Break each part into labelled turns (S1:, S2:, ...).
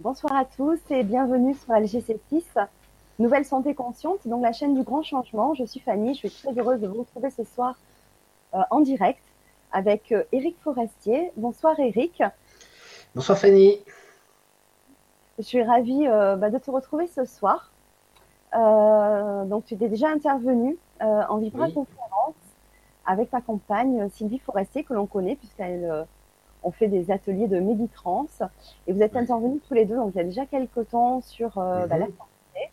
S1: Bonsoir à tous et bienvenue sur LGC6, Nouvelle Santé Consciente, donc la chaîne du grand changement. Je suis Fanny, je suis très heureuse de vous retrouver ce soir euh, en direct avec Eric euh, Forestier. Bonsoir Eric.
S2: Bonsoir Fanny.
S1: Je suis ravie euh, bah, de te retrouver ce soir. donc tu étais déjà intervenu en Vibra Conférence avec ta compagne Sylvie Forestier que l'on connaît puisqu'elle on fait des ateliers de méditrance et vous êtes intervenus tous les deux donc il y a déjà quelques temps sur bah, la mhm. santé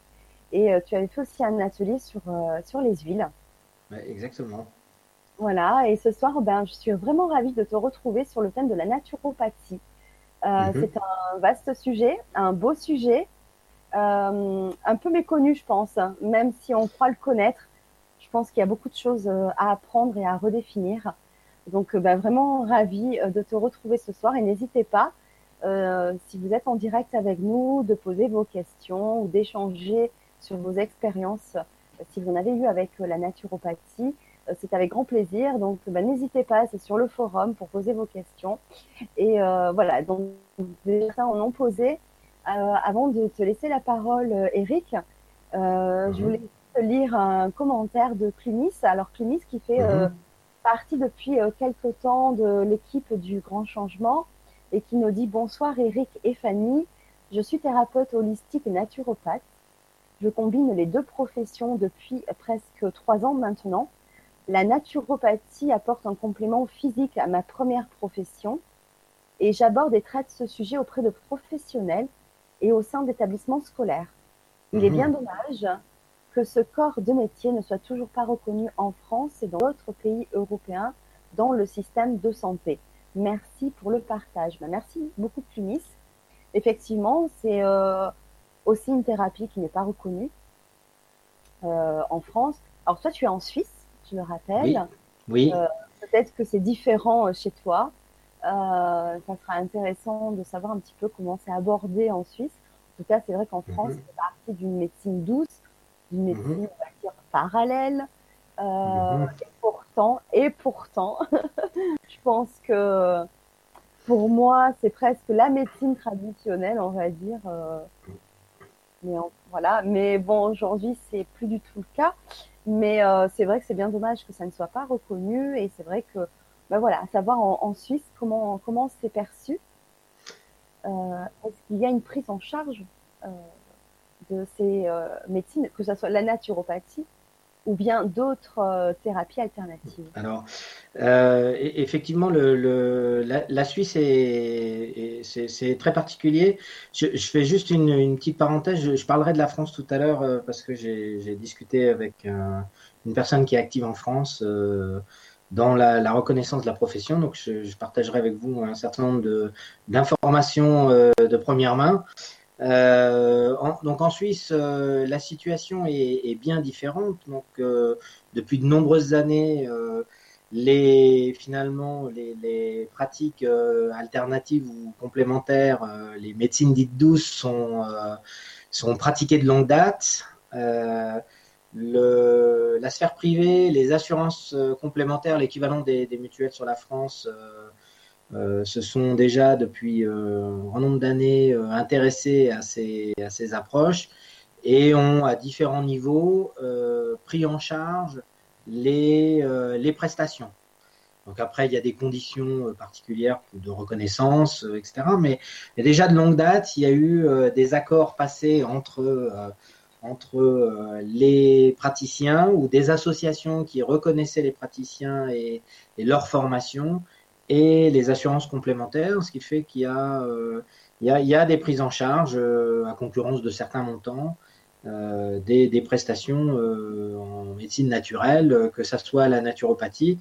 S1: et tu avais fait aussi un atelier sur sur les huiles.
S2: exactement.
S1: Voilà, et ce soir, ben, je suis vraiment ravie de te retrouver sur le thème de la naturopathie. Euh, mhm. C'est un vaste sujet, un beau sujet, euh, un peu méconnu, je pense, même si on croit le connaître. Je pense qu'il y a beaucoup de choses euh, à apprendre et à redéfinir. Donc, ben, vraiment ravie de te retrouver ce soir et n'hésitez pas, si vous êtes en direct avec nous, de poser vos questions ou d'échanger sur vos expériences, si vous en avez eu avec la naturopathie. Euh, c'est avec grand plaisir. Donc, bah, n'hésitez pas, c'est sur le forum pour poser vos questions. Et euh, voilà, donc déjà on en posé. Euh, avant de te laisser la parole, Eric, je mhm. voulais te lire un commentaire de Clunis. Alors Clunis qui fait mhm. Partie depuis quelques temps de l'équipe du Grand Changement et qui nous dit bonsoir Eric et Fanny. Je suis thérapeute holistique et naturopathe. Je combine les deux professions depuis presque trois ans maintenant. La naturopathie apporte un complément physique à ma première profession et j'aborde et traite ce sujet auprès de professionnels et au sein d'établissements scolaires. Il est mhm. bien dommage que ce corps de métier ne soit toujours pas reconnu en France et dans d'autres pays européens dans le système de santé. Merci pour le partage. Ben, merci beaucoup, Clunis. Effectivement, c'est euh, aussi une thérapie qui n'est pas reconnue euh, en France. Alors toi, tu es en Suisse je le rappelle.
S2: Oui. Euh,
S1: peut-être que c'est différent euh, chez toi. Euh, ça sera intéressant de savoir un petit peu comment c'est abordé en Suisse. En tout cas, c'est vrai qu'en France, mhm. c'est parti d'une médecine douce, d'une médecine, mhm. on va dire, parallèle. Mhm. Et pourtant, et pourtant, je pense que pour moi, c'est presque la médecine traditionnelle, on va dire. mais voilà. Mais bon, aujourd'hui, c'est plus du tout le cas. Mais euh, c'est vrai que c'est bien dommage que ça ne soit pas reconnu et c'est vrai que, ben voilà, à savoir en, Suisse comment comment c'est perçu. Euh, Est-ce qu'il y a une prise en charge euh, de ces euh, médecines, que ce soit la naturopathie ou bien d'autres euh, thérapies alternatives
S2: Alors, euh, e-, effectivement, la, Suisse est, c'est très particulier. Je, fais juste une, petite parenthèse. Je, parlerai de la France tout à l'heure parce que j'ai discuté avec une personne qui est active en France dans la, reconnaissance de la profession. Donc, je, partagerai avec vous un certain nombre d'informations de première main. Euh, donc en Suisse, euh, la situation est, bien différente. Donc euh, depuis de nombreuses années, les finalement les, pratiques alternatives ou complémentaires, les médecines dites douces sont sont pratiquées de longue date. La sphère privée, les assurances complémentaires, l'équivalent des, mutuelles sur la France, se sont déjà depuis euh, un nombre d'années euh, intéressés à ces, à ces approches et ont à différents niveaux pris en charge les, les prestations. Donc après, il y a des conditions particulières de reconnaissance, etc. Mais, déjà de longue date, il y a eu des accords passés entre, entre les praticiens ou des associations qui reconnaissaient les praticiens et, et leur formation et les assurances complémentaires, ce qui fait qu'il y, euh, y, a, y a des prises en charge euh, à concurrence de certains montants, euh, des, des, prestations euh, en médecine naturelle, que ça soit la naturopathie,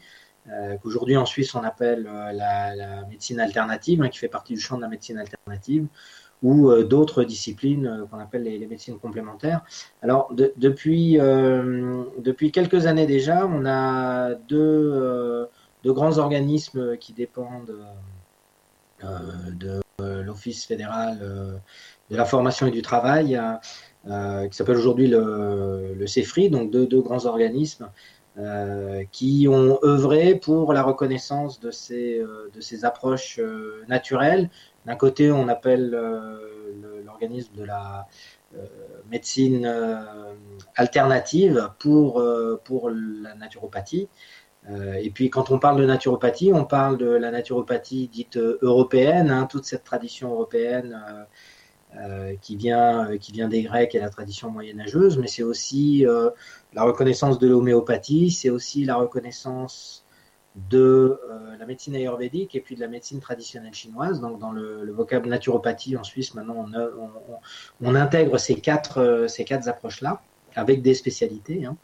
S2: qu'aujourd'hui en Suisse on appelle la, médecine alternative, hein, qui fait partie du champ de la médecine alternative, ou d'autres disciplines qu'on appelle les, les, médecines complémentaires. Alors de, depuis, depuis quelques années déjà, on a deux de grands organismes qui dépendent euh, de l'Office fédéral euh, de la formation et du travail, euh, qui s'appelle aujourd'hui le, CEFRI, donc deux, grands organismes qui ont œuvré pour la reconnaissance de ces, approches naturelles. D'un côté, on appelle organisme de la médecine alternative pour la naturopathie. Et puis quand on parle de naturopathie, on parle de la naturopathie dite européenne, hein, toute cette tradition européenne euh, qui, vient, euh, qui vient des Grecs et la tradition moyenâgeuse, mais c'est aussi euh, la reconnaissance de l'homéopathie, c'est aussi la reconnaissance de la médecine ayurvédique et puis de la médecine traditionnelle chinoise. Donc dans le, le vocable naturopathie en Suisse, maintenant on intègre ces quatre, ces quatre approches-là avec des spécialités. Hein.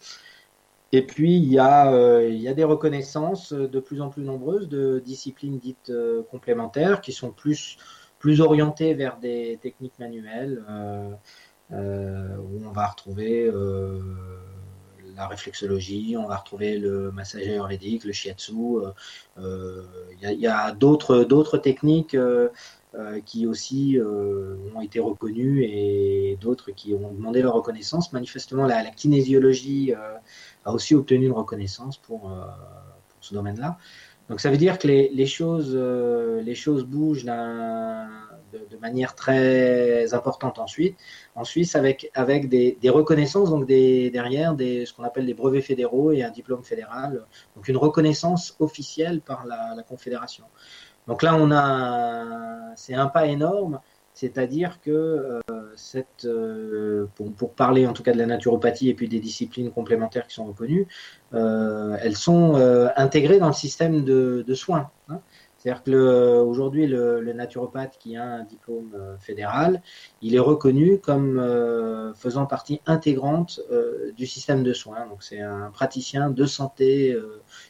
S2: Et puis, il y, a, il y a des reconnaissances de plus en plus nombreuses de disciplines dites complémentaires qui sont plus plus orienté vers des techniques manuelles euh, euh, où on va retrouver euh, la réflexologie, on va retrouver le massage ayurvédique, le shiatsu. Il y a, d'autres d'autres techniques qui aussi ont été reconnues et d'autres qui ont demandé leur reconnaissance. Manifestement, la, kinésiologie a aussi obtenu une reconnaissance pour, pour ce domaine-là. Donc ça veut dire que les, les choses, euh, les choses bougent de, manière très importante ensuite. En Suisse, avec, avec des, des reconnaissances, donc derrière des, ce qu'on appelle des brevets fédéraux et un diplôme fédéral, donc une reconnaissance officielle par la, la Confédération. Donc là, on a, c'est un pas énorme. C'est-à-dire que euh, cette, euh, pour, parler en tout cas de la naturopathie et puis des disciplines complémentaires qui sont reconnues, euh, elles sont intégrées dans le système de, soins. Hein. C'est-à-dire que aujourd'hui, le, le, naturopathe qui a un diplôme euh, fédéral, il est reconnu comme euh, faisant partie intégrante euh, du système de soins. Donc c'est un praticien de santé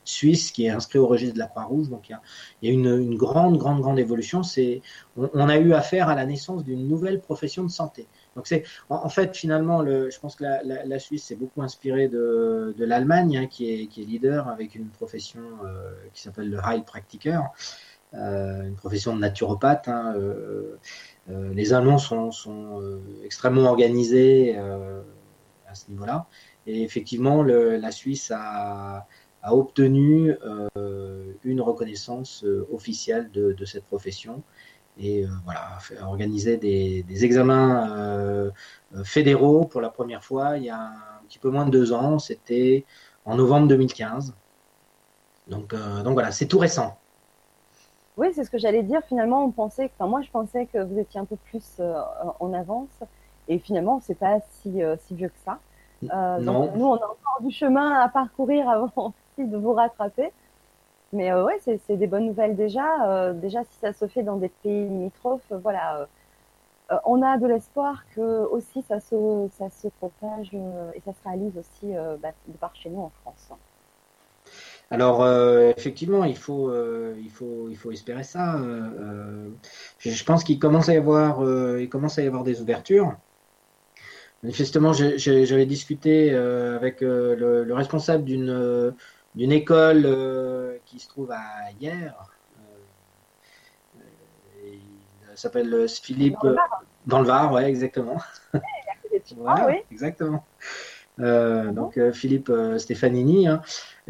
S2: suisse qui est inscrit au registre de la Croix-Rouge. Donc il y a, il y a une, une, grande, grande, grande évolution. C'est, on, a eu affaire à la naissance d'une nouvelle profession de santé. Donc c'est, en, fait, finalement, le, je pense que la, la, Suisse s'est beaucoup inspirée de, de l'Allemagne, hein, qui, est, qui est leader avec une profession qui s'appelle le High Practiker. Euh, une profession de naturopathe. Hein, euh, euh, les Allemands sont, extrêmement organisés à ce niveau-là. Et effectivement, la Suisse a, obtenu une reconnaissance officielle de, cette profession et euh, voilà, a organisé des, des examens fédéraux pour la première fois il y a un petit peu moins de deux ans. C'était en novembre 2015. Donc, donc voilà, c'est tout récent.
S1: Oui, c'est ce que j'allais dire. Finalement, on pensait, enfin moi je pensais que vous étiez un peu plus euh, en avance, et finalement c'est pas si euh, si vieux que ça. Euh, donc, nous, on a encore du chemin à parcourir avant aussi de vous rattraper. Mais euh, ouais, c'est des bonnes nouvelles déjà. Euh, déjà, si ça se fait dans des pays limitrophes, voilà, on a de l'espoir que aussi ça se ça se propage et ça se réalise aussi bah, de par chez nous en France.
S2: Alors euh, effectivement, il faut, euh, il faut, il faut espérer ça. Euh, je pense qu'il commence à y avoir, il commence à y avoir des ouvertures. Manifestement, j'avais discuté avec le, le, responsable d'une d'une école qui se trouve à Hier. il s'appelle Philippe dans le Var, ouais, exactement.
S1: voilà, oui.
S2: exactement. Euh, donc Philippe Stefanini. Hein.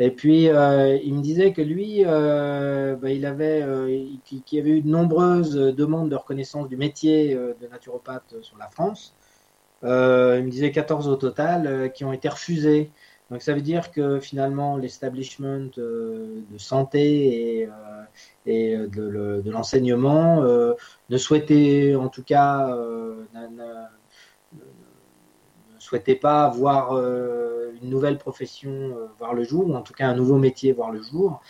S2: Et puis, euh, il me disait que lui, euh, bah, il avait, euh, qu'il y avait eu de nombreuses demandes de reconnaissance du métier de naturopathe sur la France. il me disait 14 au total qui ont été refusées. Donc, ça veut dire que finalement, l'establishment de santé et, de l'enseignement ne souhaitait, en tout cas, souhaitait pas voir euh, une nouvelle profession euh, voir le jour, ou en tout cas un nouveau métier voir le jour.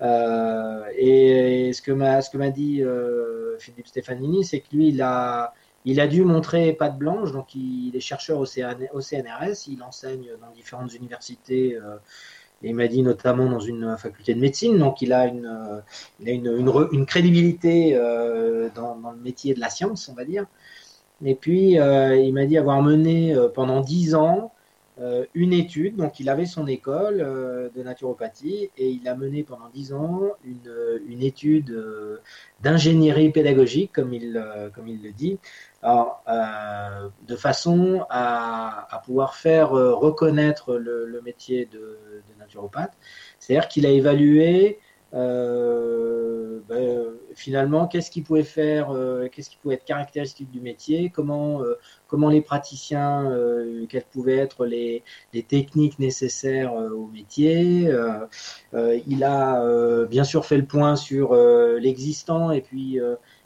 S2: Euh, et, ce que m'a ce que m'a dit Philippe Stefanini, c'est que lui, il a il a dû montrer patte blanche, donc il, est chercheur au, CNRS, il enseigne dans différentes universités. et il m'a dit notamment dans une faculté de médecine, donc il a une, il a une, une, crédibilité dans, le métier de la science, on va dire. Et puis, euh, il m'a dit avoir mené euh, pendant dix ans euh, une étude. Donc, il avait son école de naturopathie et il a mené pendant dix ans une, une étude d'ingénierie pédagogique, comme il, comme il le dit, alors, de façon à, à, pouvoir faire reconnaître le, le métier de, de naturopathe. C'est-à-dire qu'il a évalué euh, ben, finalement, qu'est-ce qui pouvait faire, euh, qu'est-ce qui pouvait être caractéristique du métier, comment, euh, comment les praticiens, quelles pouvaient être les, les techniques nécessaires au métier? il a bien sûr fait le point sur l'existant et puis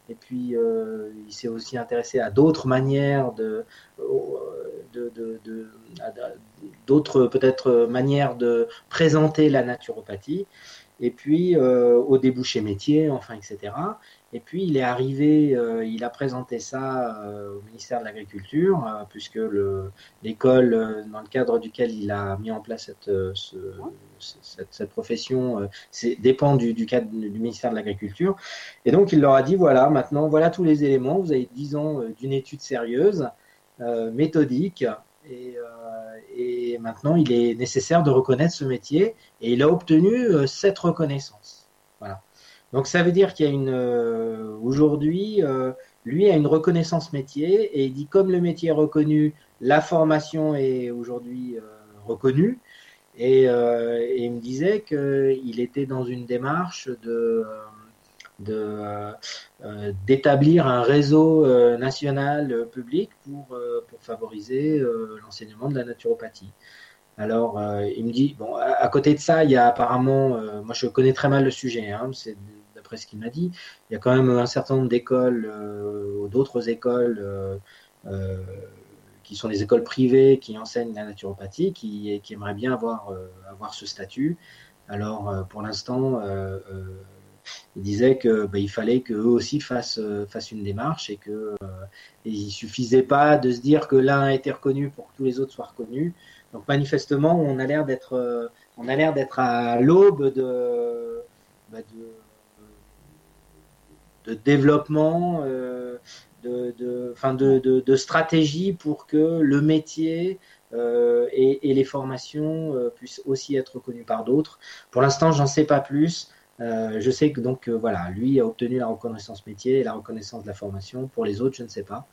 S2: et puis, il s'est aussi intéressé à d'autres manières de, d'autres peut-être manières de présenter la naturopathie et puis euh, au débouché métier, enfin, etc. Et puis il est arrivé, euh, il a présenté ça euh, au ministère de l'Agriculture, puisque l'école dans le cadre duquel il a mis en place cette, cette, profession dépend du, du, cadre du ministère de l'Agriculture. Et donc il leur a dit, voilà, maintenant, voilà tous les éléments, vous avez 10 ans d'une étude sérieuse, méthodique, et, euh, et, maintenant, il est nécessaire de reconnaître ce métier et il a obtenu euh, cette reconnaissance. Voilà. Donc ça veut dire qu'il y a une euh, aujourd'hui, lui a une reconnaissance métier et il dit comme le métier est reconnu, la formation est aujourd'hui reconnue. Et, il me disait qu'il était dans une démarche de euh, euh, d'établir un réseau euh, national public pour, pour favoriser l'enseignement de la naturopathie. Alors, il me dit, bon, à, côté de ça, il y a apparemment, moi je connais très mal le sujet, hein, c'est d'après ce qu'il m'a dit, il y a quand même un certain nombre d'écoles ou d'autres écoles qui sont des écoles privées qui enseignent la naturopathie, qui, qui aimeraient bien avoir, avoir ce statut. Alors, pour l'instant, il disait que bah, il fallait qu'eux aussi fassent, euh, fassent, une démarche et que euh, il suffisait pas de se dire que l'un a été reconnu pour que tous les autres soient reconnus. Donc manifestement, on a l'air d'être euh, on a l'air d'être à l'aube de, bah, de, développement, de, de, fin de, de, stratégie pour que le métier et, et, les formations puissent aussi être reconnus par d'autres. Pour l'instant, j'en sais pas plus. Euh, je sais que donc euh, voilà, lui a obtenu la reconnaissance métier et la reconnaissance de la formation. Pour les autres, je ne sais pas.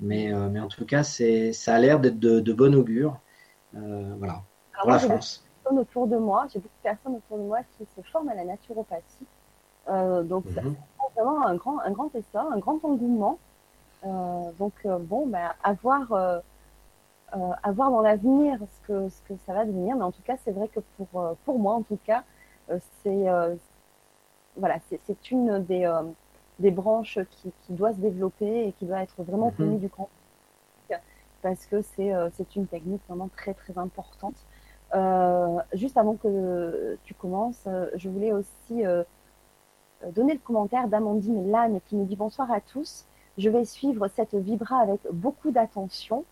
S2: Mais, euh, mais en tout cas, c'est, ça a l'air d'être de, de bon augure. voilà, pour la France.
S1: Autour de moi, j'ai beaucoup de personnes autour de moi qui se forment à la naturopathie. donc, c'est mhm. vraiment un grand, un grand essor, un grand engouement. donc, bon, à voir, à voir dans l'avenir ce que, ce que ça va devenir. Mais en tout cas, c'est vrai que pour, pour moi, en tout cas, c'est voilà, c'est une des, euh, des branches qui, qui, doit se développer et qui doit être vraiment mhm. connue du grand public parce que euh, c'est une technique vraiment très très importante. Euh, juste avant que tu commences, je voulais aussi donner le commentaire d'Amandine Lannes qui nous dit bonsoir à tous. Je vais suivre cette vibra avec beaucoup d'attention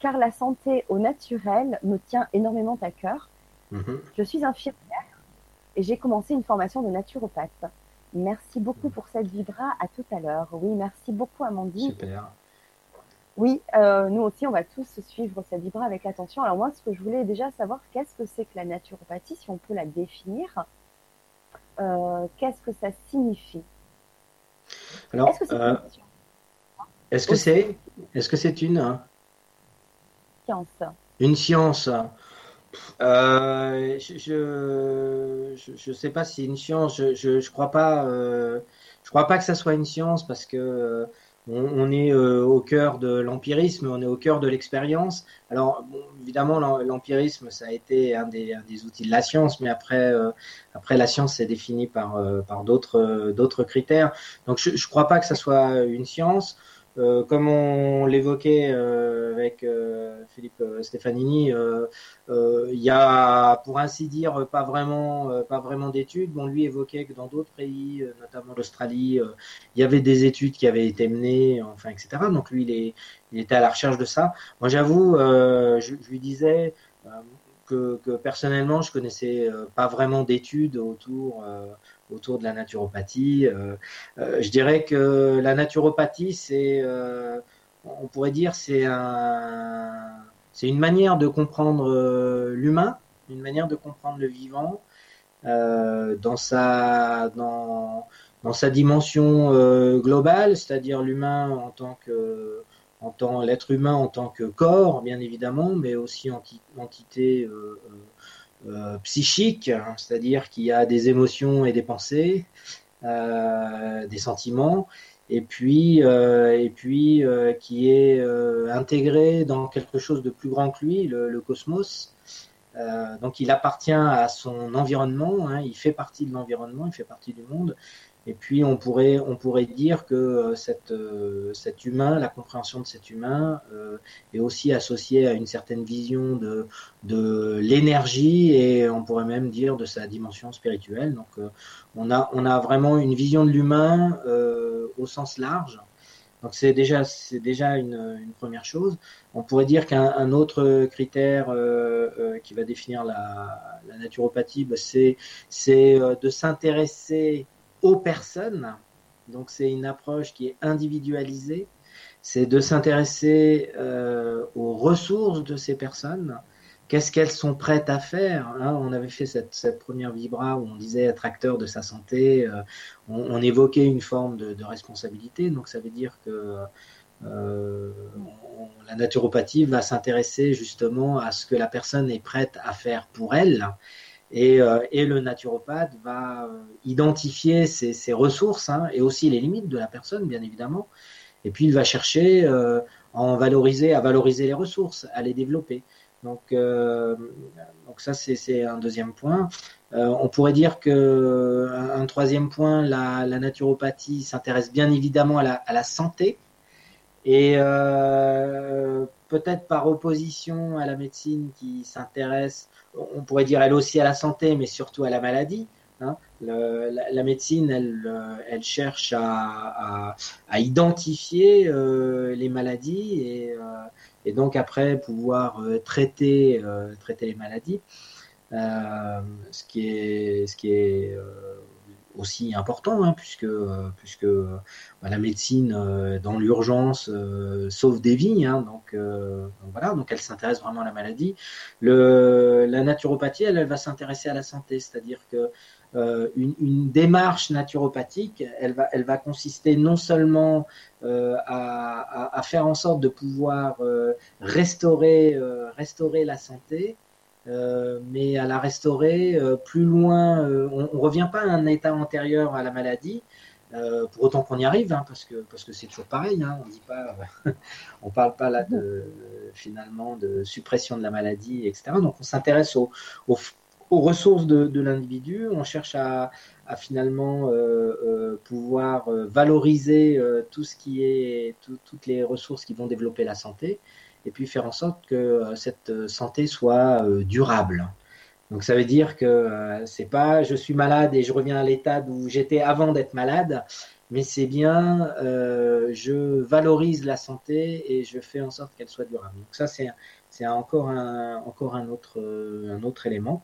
S1: car la santé au naturel me tient énormément à cœur. Mhm. Je suis infirmière et j'ai commencé une formation de naturopathe. Merci beaucoup pour cette vibra. À tout à l'heure. Oui, merci beaucoup, Amandine.
S2: Super.
S1: Oui, euh, nous aussi, on va tous suivre cette vibra avec attention. Alors moi, ce que je voulais déjà savoir, qu'est-ce que c'est que la naturopathie, si on peut la définir? Euh, Qu'est-ce que ça signifie?
S2: Alors, est-ce que c'est euh, que que c'est une?
S1: Science
S2: Une science. Euh, je, je, sais pas si une science. Je, je, je crois pas. Euh, je crois pas que ça soit une science parce que euh, on, est au cœur de l'empirisme, on est au cœur de l'expérience. Alors évidemment, l'empirisme ça a été un des, des, outils de la science, mais après, après la science c'est défini par par d'autres d'autres critères. Donc je, je crois pas que ça soit une science. Euh, comme on l'évoquait euh, avec euh, Philippe Stefanini, il y a, pour ainsi dire, pas vraiment, pas vraiment d'études. Bon, lui évoquait que dans d'autres pays, notamment l'Australie, il y avait des études qui avaient été menées, enfin, etc. Donc lui, il, est, il était à la recherche de ça. Moi, j'avoue, je, je, lui disais que, que, personnellement, je connaissais pas vraiment d'études autour autour de la naturopathie. Euh, euh, je dirais que la naturopathie, c'est, euh, on pourrait dire, c'est un, c'est une manière de comprendre l'humain, une manière de comprendre le vivant dans sa, dans, dans sa dimension globale, c'est-à-dire l'humain en tant que en tant l'être humain en tant que corps, bien évidemment, mais aussi entité psychique, hein, c'est-à-dire qu'il y a des émotions et des pensées, des sentiments, et puis, et puis qui est intégré dans quelque chose de plus grand que lui, le, cosmos. donc il appartient à son environnement, hein, il fait partie de l'environnement, il fait partie du monde, et puis on pourrait, on pourrait dire que euh, cette, euh, cet humain, la compréhension de cet humain euh, est aussi associée à une certaine vision de, de l'énergie et on pourrait même dire de sa dimension spirituelle. Donc on, a, on a vraiment une vision de l'humain au sens large. Donc c'est déjà, c'est déjà une, une, première chose. On pourrait dire qu'un autre critère qui va définir la, la naturopathie, bah, c'est, c'est de s'intéresser aux personnes. Donc c'est une approche qui est individualisée. C'est de s'intéresser euh, aux ressources de ces personnes. Qu'est-ce qu'elles sont prêtes à faire hein? On avait fait cette, première vibra où on disait être acteur de sa santé. Euh, on, évoquait une forme de, de, responsabilité. Donc ça veut dire que euh, la naturopathie va s'intéresser justement à ce que la personne est prête à faire pour elle euh, et, le naturopathe va euh, identifier ses, ressources hein, et aussi les limites de la personne, bien évidemment. Et puis il va chercher euh, à valoriser les ressources, à les développer. Donc, ça, c'est un deuxième point. on pourrait dire que un, troisième point, la, naturopathie s'intéresse bien évidemment à la santé. Et peut-être par opposition à la médecine qui s'intéresse on pourrait dire elle aussi à la santé, mais surtout à la maladie. Hein. la, médecine, elle, euh, elle cherche à, identifier euh, les maladies et, euh, et, donc après pouvoir traiter, traiter les maladies. ce qui est, ce qui est aussi important, hein, puisque, puisque bah, la médecine euh, dans l'urgence euh, sauve des vies. Hein, donc, euh, donc, voilà, donc elle s'intéresse vraiment à la maladie. Le, la naturopathie, elle, va s'intéresser à la santé, c'est-à-dire que une, démarche naturopathique, elle va, elle va consister non seulement à, à, à, faire en sorte de pouvoir restaurer, restaurer la santé, euh, mais à la restaurer euh, plus loin. Euh, on, ne revient pas à un état antérieur à la maladie, pour autant qu'on y arrive, hein, parce que parce que c'est toujours pareil. Hein, on dit pas, parle pas là de finalement de suppression de la maladie, etc. Donc on s'intéresse aux, ressources de, l'individu. On cherche à, à finalement pouvoir valoriser tout ce qui est toutes les ressources qui vont développer la santé et puis faire en sorte que euh, cette euh, santé soit euh, durable. Donc ça veut dire que c'est pas je suis malade et je reviens à l'état où j'étais avant d'être malade, mais c'est bien je valorise la santé et je fais en sorte qu'elle soit durable. Donc ça c'est c'est encore un encore un autre un autre élément.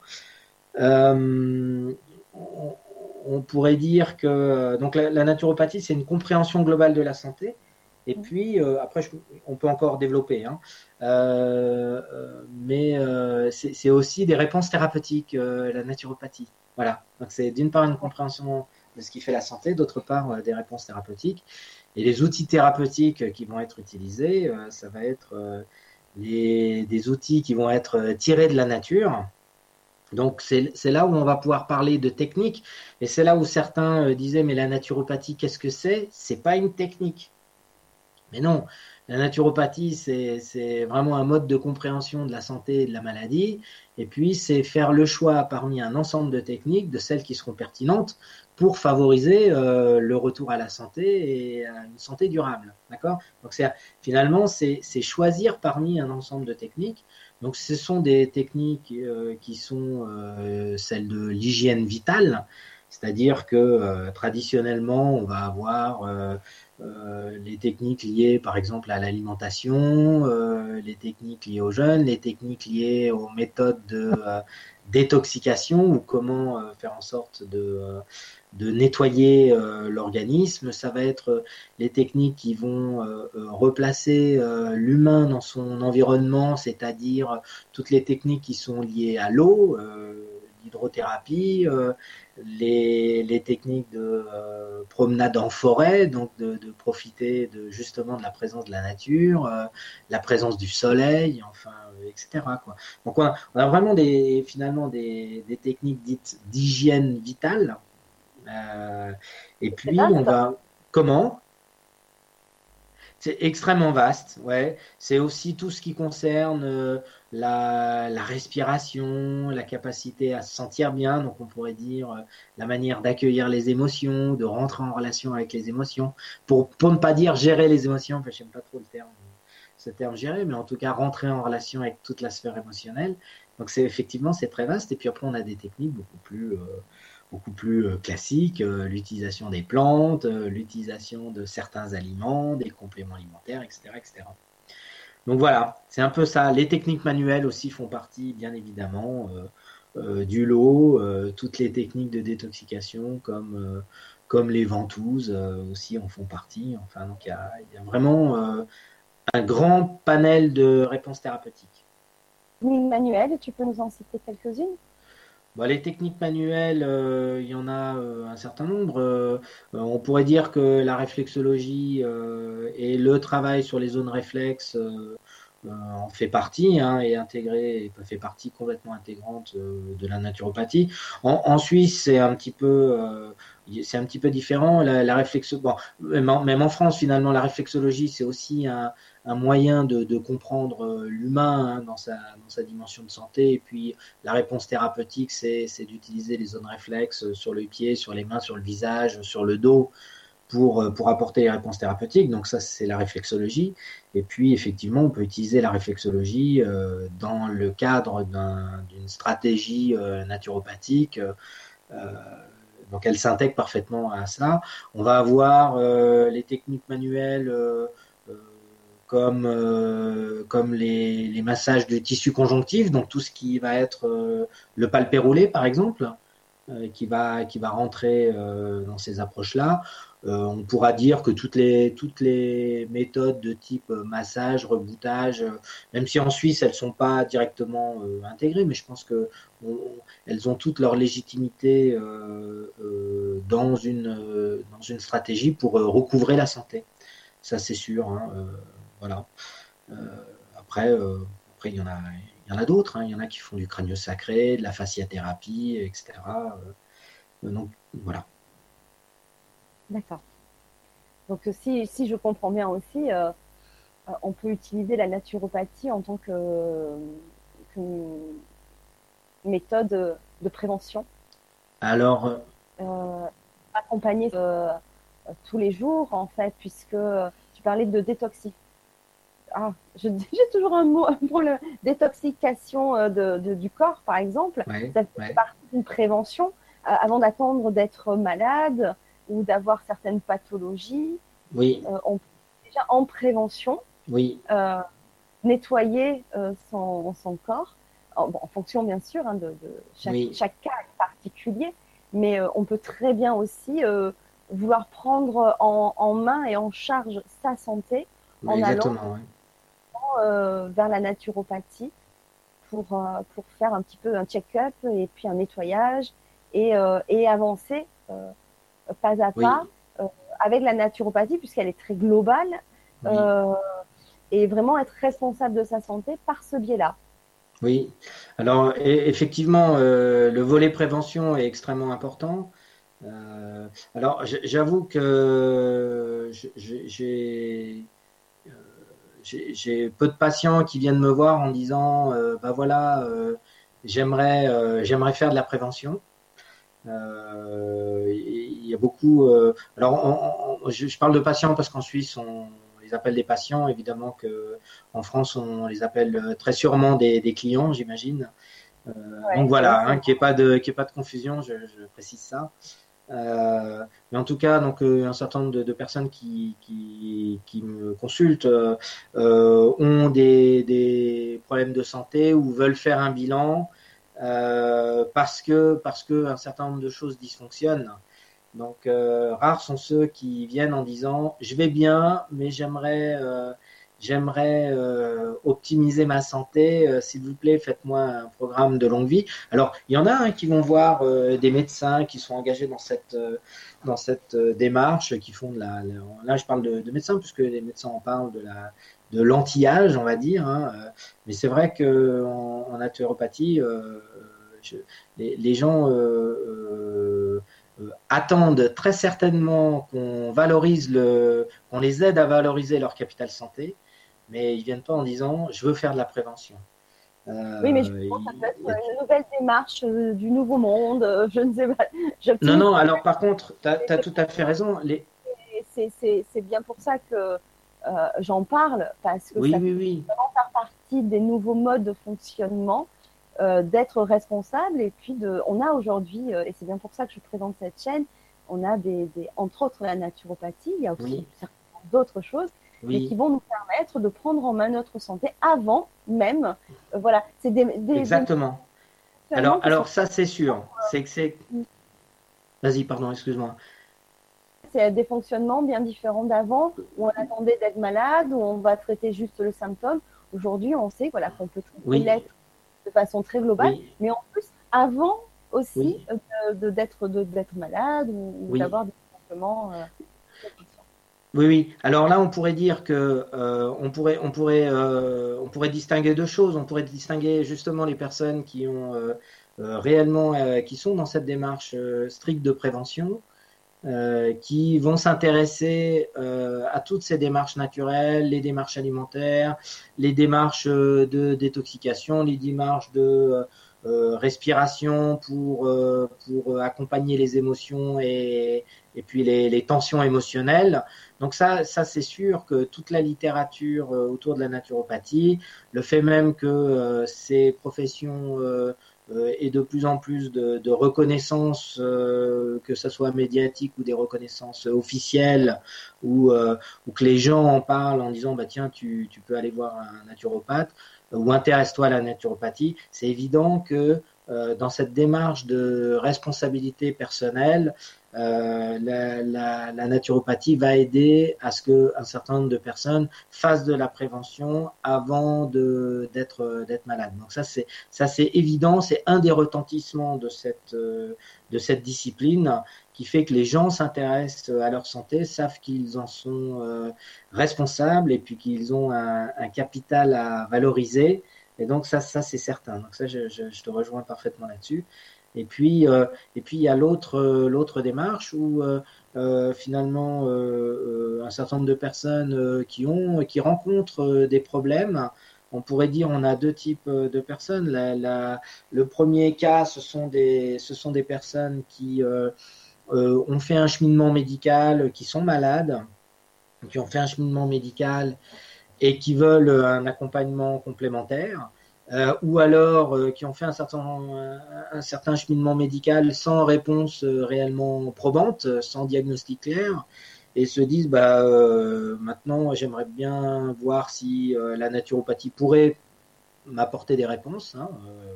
S2: on, pourrait dire que donc la naturopathie c'est une compréhension globale de la santé et puis, euh, après, on peut encore développer. Hein. Euh, euh, mais c'est aussi des réponses thérapeutiques, la naturopathie. Voilà. Donc, c'est d'une part une compréhension de ce qui fait la santé, d'autre part des réponses thérapeutiques. Et les outils thérapeutiques qui vont être utilisés, ça va être les, des outils qui vont être tirés de la nature. Donc c'est là où on va pouvoir parler de technique, et c'est là où certains disaient mais la naturopathie qu'est-ce que c'est? C'est pas une technique, mais non, la naturopathie, c'est vraiment un mode de compréhension de la santé et de la maladie. Et puis, c'est faire le choix parmi un ensemble de techniques, de celles qui seront pertinentes, pour favoriser euh, le retour à la santé et à une santé durable. D'accord? Donc, finalement, c'est choisir parmi un ensemble de techniques. Donc, ce sont des techniques euh, qui sont euh, celles de l'hygiène vitale, c'est-à-dire que traditionnellement, on va avoir euh, les techniques liées par exemple à l'alimentation, euh, les techniques liées aux jeunes, les techniques liées aux méthodes de euh, détoxication ou comment faire en sorte de, de nettoyer l'organisme. Ça va être les techniques qui vont replacer l'humain dans son environnement, c'est-à-dire toutes les techniques qui sont liées à l'eau, l'hydrothérapie, les, les techniques de euh, promenade en forêt, donc de, de, profiter de, justement de la présence de la nature, euh, la présence du soleil, enfin, etc. Quoi. Donc on a, vraiment des, finalement des, des techniques dites d'hygiène vitale. et puis on va comment? C'est extrêmement vaste, ouais. C'est aussi tout ce qui concerne euh, la, respiration, la capacité à se sentir bien. Donc, on pourrait dire euh, la manière d'accueillir les émotions, de rentrer en relation avec les émotions. Pour, pour ne pas dire gérer les émotions, enfin, j'aime pas trop le terme, ce terme gérer, mais en tout cas rentrer en relation avec toute la sphère émotionnelle. Donc, c'est effectivement, c'est très vaste. Et puis après, on a des techniques beaucoup plus. Euh, beaucoup plus euh, classique, euh, l'utilisation des plantes, euh, l'utilisation de certains aliments, des compléments alimentaires, etc. etc. Donc voilà, c'est un peu ça. Les techniques manuelles aussi font partie, bien évidemment, du lot. toutes les techniques de détoxication, comme, les ventouses, aussi en font partie. Enfin, donc il y a, vraiment un grand panel de réponses thérapeutiques.
S1: Manuelles, tu peux nous en citer quelques-unes?
S2: Bah, les techniques manuelles, euh, il y en a euh, un certain nombre. Euh, on pourrait dire que la réflexologie et le travail sur les zones réflexes en fait partie hein, et intégré et fait partie complètement intégrante de la naturopathie. En, Suisse, c'est un petit peu c'est un petit peu différent. La, la même en France, finalement, la réflexologie, c'est aussi un, un moyen de, comprendre euh, l'humain hein, dans, sa, dans sa dimension de santé. Et puis la réponse thérapeutique, c'est d'utiliser les zones réflexes euh, sur le pied, sur les mains, sur le visage, sur le dos pour, euh, pour apporter les réponses thérapeutiques. Donc ça, c'est la réflexologie. Et puis effectivement, on peut utiliser la réflexologie dans le cadre d'une stratégie naturopathique. donc elle s'intègre parfaitement à ça. On va avoir les techniques manuelles comme, euh, comme les, les, massages de tissu conjonctif, donc tout ce qui va être euh, le palpé roulé par exemple, euh, qui, va, qui va rentrer dans ces approches-là. on pourra dire que toutes les, toutes les méthodes de type massage, reboutage, même si en Suisse elles ne sont pas directement intégrées, mais je pense que elles ont toutes leur légitimité dans, une, dans une stratégie pour recouvrer la santé. Ça c'est sûr. Hein, voilà. Euh, après, euh, après, il y en a, il y en a d'autres. Hein. Il y en a qui font du crânio sacré, de la fasciathérapie, etc. Euh, donc, voilà.
S1: D'accord. Donc, si, si, je comprends bien aussi, on peut utiliser la naturopathie en tant que, méthode de prévention.
S2: Alors.
S1: accompagner tous les jours, en fait, puisque tu parlais de détoxification ah, j'ai toujours un mot pour la détoxication euh, de, du corps, par exemple. ça fait partie d'une prévention euh, avant d'attendre d'être malade ou d'avoir certaines pathologies.
S2: Oui.
S1: Euh, on peut déjà en prévention
S2: oui.
S1: nettoyer son, son, corps, en, en, fonction bien sûr hein, de, de chaque, chaque, cas particulier, mais on peut très bien aussi vouloir prendre en, en, main et en charge sa santé en allant euh, vers la naturopathie pour, euh, pour faire un petit peu un check-up et puis un nettoyage et, euh, et avancer pas à pas avec la naturopathie puisqu'elle est très globale et vraiment être responsable de sa santé par ce biais-là.
S2: Oui, alors effectivement, le volet prévention est extrêmement important. alors j'avoue que j'ai j'ai peu de patients qui viennent me voir en disant euh, bah voilà euh, j'aimerais euh, j'aimerais faire de la prévention. Il y a beaucoup alors je, parle de patients parce qu'en Suisse on, les appelle des patients. Évidemment que en France on les appelle très sûrement des, clients j'imagine. Donc voilà hein, qu'il n'y ait pas de qu'il ait pas de confusion je, je précise ça euh, mais en tout cas, donc euh, un certain nombre de, personnes qui, qui, qui, me consultent euh, ont des, des, problèmes de santé ou veulent faire un bilan parce que parce que un certain nombre de choses dysfonctionnent. Donc rares sont ceux qui viennent en disant je vais bien, mais j'aimerais j'aimerais euh, optimiser ma santé, euh, s'il vous plaît, faites-moi un programme de longue vie. Alors, il y en a hein, qui vont voir euh, des médecins qui sont engagés dans cette, dans cette démarche, qui font de la, Là, je parle de, de, médecins, puisque les médecins en parlent de la, de l'anti-âge, on va dire. Hein. Mais c'est vrai qu'en en, naturopathie, les, gens attendent très certainement qu'on valorise le, qu'on les aide à valoriser leur capital santé, mais ils viennent pas en disant je veux faire de la prévention.
S1: Euh, oui, mais je pense que ça peut être une nouvelle démarche euh, du nouveau monde, euh, je ne sais pas.
S2: Non, non, alors par contre, tu as, tout à fait raison. Les...
S1: C'est bien pour ça que j'en parle, parce que
S2: oui,
S1: ça
S2: oui, oui.
S1: vraiment faire partie des nouveaux modes de fonctionnement, d'être responsable. Et puis, de, on a aujourd'hui, et c'est bien pour ça que je présente cette chaîne, on a des, des entre autres la naturopathie, il y a aussi d'autres choses et qui vont nous permettre de prendre en main notre santé avant même. Euh, voilà,
S2: c'est des, Exactement. alors, alors ça, c'est sûr. C'est que c'est. Mm. Vas-y, pardon, excuse-moi.
S1: C'est des fonctionnements bien différents d'avant, où on attendait d'être malade, où on va traiter juste le symptôme. Aujourd'hui, on sait voilà, qu'on peut traiter l'être de façon très globale, mais en plus, avant aussi d'être de, d'être malade ou, d'avoir des fonctionnements. Euh,
S2: oui, oui. Alors là, on pourrait dire que euh, on pourrait, on pourrait, euh, on pourrait distinguer deux choses. On pourrait distinguer justement les personnes qui ont euh, réellement, qui sont dans cette démarche stricte de prévention, qui vont s'intéresser à toutes ces démarches naturelles, les démarches alimentaires, les démarches de détoxication, les démarches de respiration pour pour accompagner les émotions et et puis les, tensions émotionnelles. Donc ça, ça c'est sûr que toute la littérature euh, autour de la naturopathie, le fait même que euh, ces professions euh, aient de plus en plus de, de reconnaissance, que ce soit médiatique ou des reconnaissances officielles, ou, ou, que les gens en parlent en disant bah tiens tu, tu peux aller voir un naturopathe ou intéresse-toi à la naturopathie, c'est évident que dans cette démarche de responsabilité personnelle, euh, la, naturopathie va aider à ce qu'un certain nombre de personnes fassent de la prévention avant d'être malade. Donc ça c'est ça c'est évident, c'est un des retentissements de cette euh, de cette discipline qui fait que les gens s'intéressent à leur santé, savent qu'ils en sont euh, responsables et puis qu'ils ont un, capital à valoriser. Et donc ça, ça c'est certain. Donc ça, je, je te rejoins parfaitement là-dessus. Et puis, euh, et puis il y a l'autre, euh, démarche où euh, finalement un certain nombre de personnes qui ont, qui rencontrent des problèmes. On pourrait dire on a deux types de personnes. Le premier cas, ce sont des, ce sont des personnes qui ont fait un cheminement médical, qui sont malades, qui ont fait un cheminement médical et qui veulent un accompagnement complémentaire. Euh, ou alors euh, qui ont fait un certain, un, certain cheminement médical sans réponse euh, réellement probante, sans diagnostic clair, et se disent bah, maintenant j'aimerais bien voir si la naturopathie pourrait m'apporter des réponses. Hein,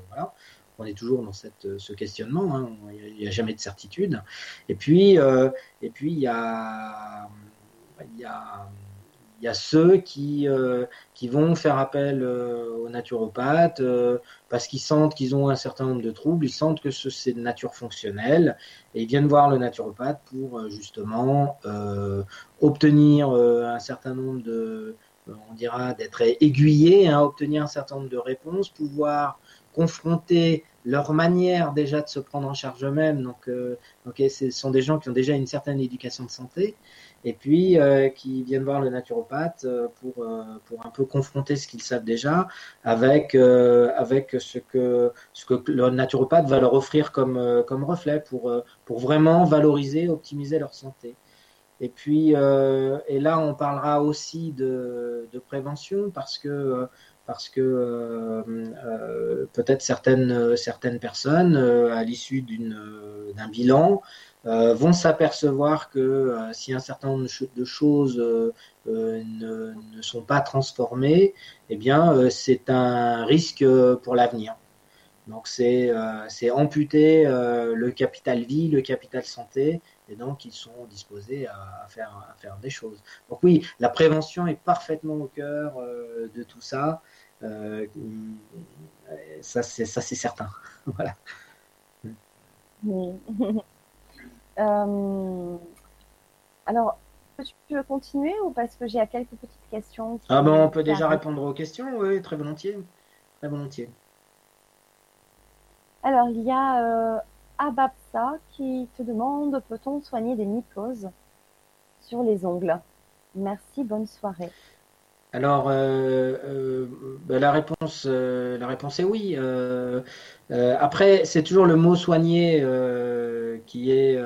S2: voilà. On est toujours dans cette, ce questionnement, hein, il n'y a, jamais de certitude. Et puis, et puis il y a, y a ceux qui, euh, qui vont faire appel euh, aux naturopathes euh, parce qu'ils sentent qu'ils ont un certain nombre de troubles, ils sentent que c'est de nature fonctionnelle et ils viennent voir le naturopathe pour justement obtenir un certain nombre de, on dira, d'être aiguillés, hein, obtenir un certain nombre de réponses, pouvoir confronter leur manière déjà de se prendre en charge eux-mêmes. Donc, ok, ce sont des gens qui ont déjà une certaine éducation de santé et puis euh, qui viennent voir le naturopathe euh, pour, euh, pour un peu confronter ce qu'ils savent déjà avec, avec ce, que, ce que le naturopathe va leur offrir comme, comme reflet pour, pour vraiment valoriser, optimiser leur santé. Et puis, et là, on parlera aussi de, de prévention parce que parce que peut-être certaines, certaines personnes, à l'issue d'un bilan, euh, vont s'apercevoir que euh, si un certain nombre de choses euh, ne, ne, sont pas transformées, eh bien, c'est un risque pour l'avenir. Donc, c'est amputer le capital vie, le capital santé, et donc ils sont disposés à, faire, à faire des choses. Donc oui, la prévention est parfaitement au cœur de tout ça. ça, c'est certain. voilà.
S1: Euh, alors, tu veux continuer ou parce que j'ai quelques petites questions
S2: Ah ben on peut déjà répondre aux questions, oui, très volontiers. Très volontiers.
S1: Alors il y a euh, Ababsa qui te demande peut-on soigner des mycoses sur les ongles? Merci, bonne soirée.
S2: Alors, euh, euh, ben, la, réponse, la réponse est oui. après, c'est toujours le mot soigner qui est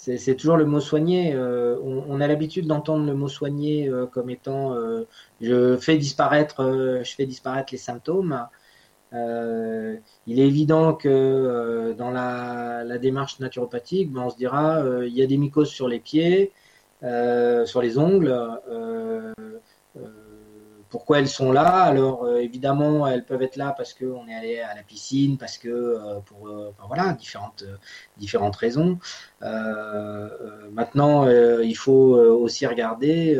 S2: c'est toujours le mot soigner. Euh, on, a l'habitude d'entendre le mot soigner euh, comme étant euh, je fais disparaître, je fais disparaître les symptômes. il est évident que dans la, démarche naturopathique, ben, on se dira il y a des mycoses sur les pieds, sur les ongles pourquoi elles sont là. Alors euh, évidemment, elles peuvent être là parce qu'on est allé à la piscine, parce que euh, pour euh, voilà différentes différentes raisons. maintenant, il faut aussi regarder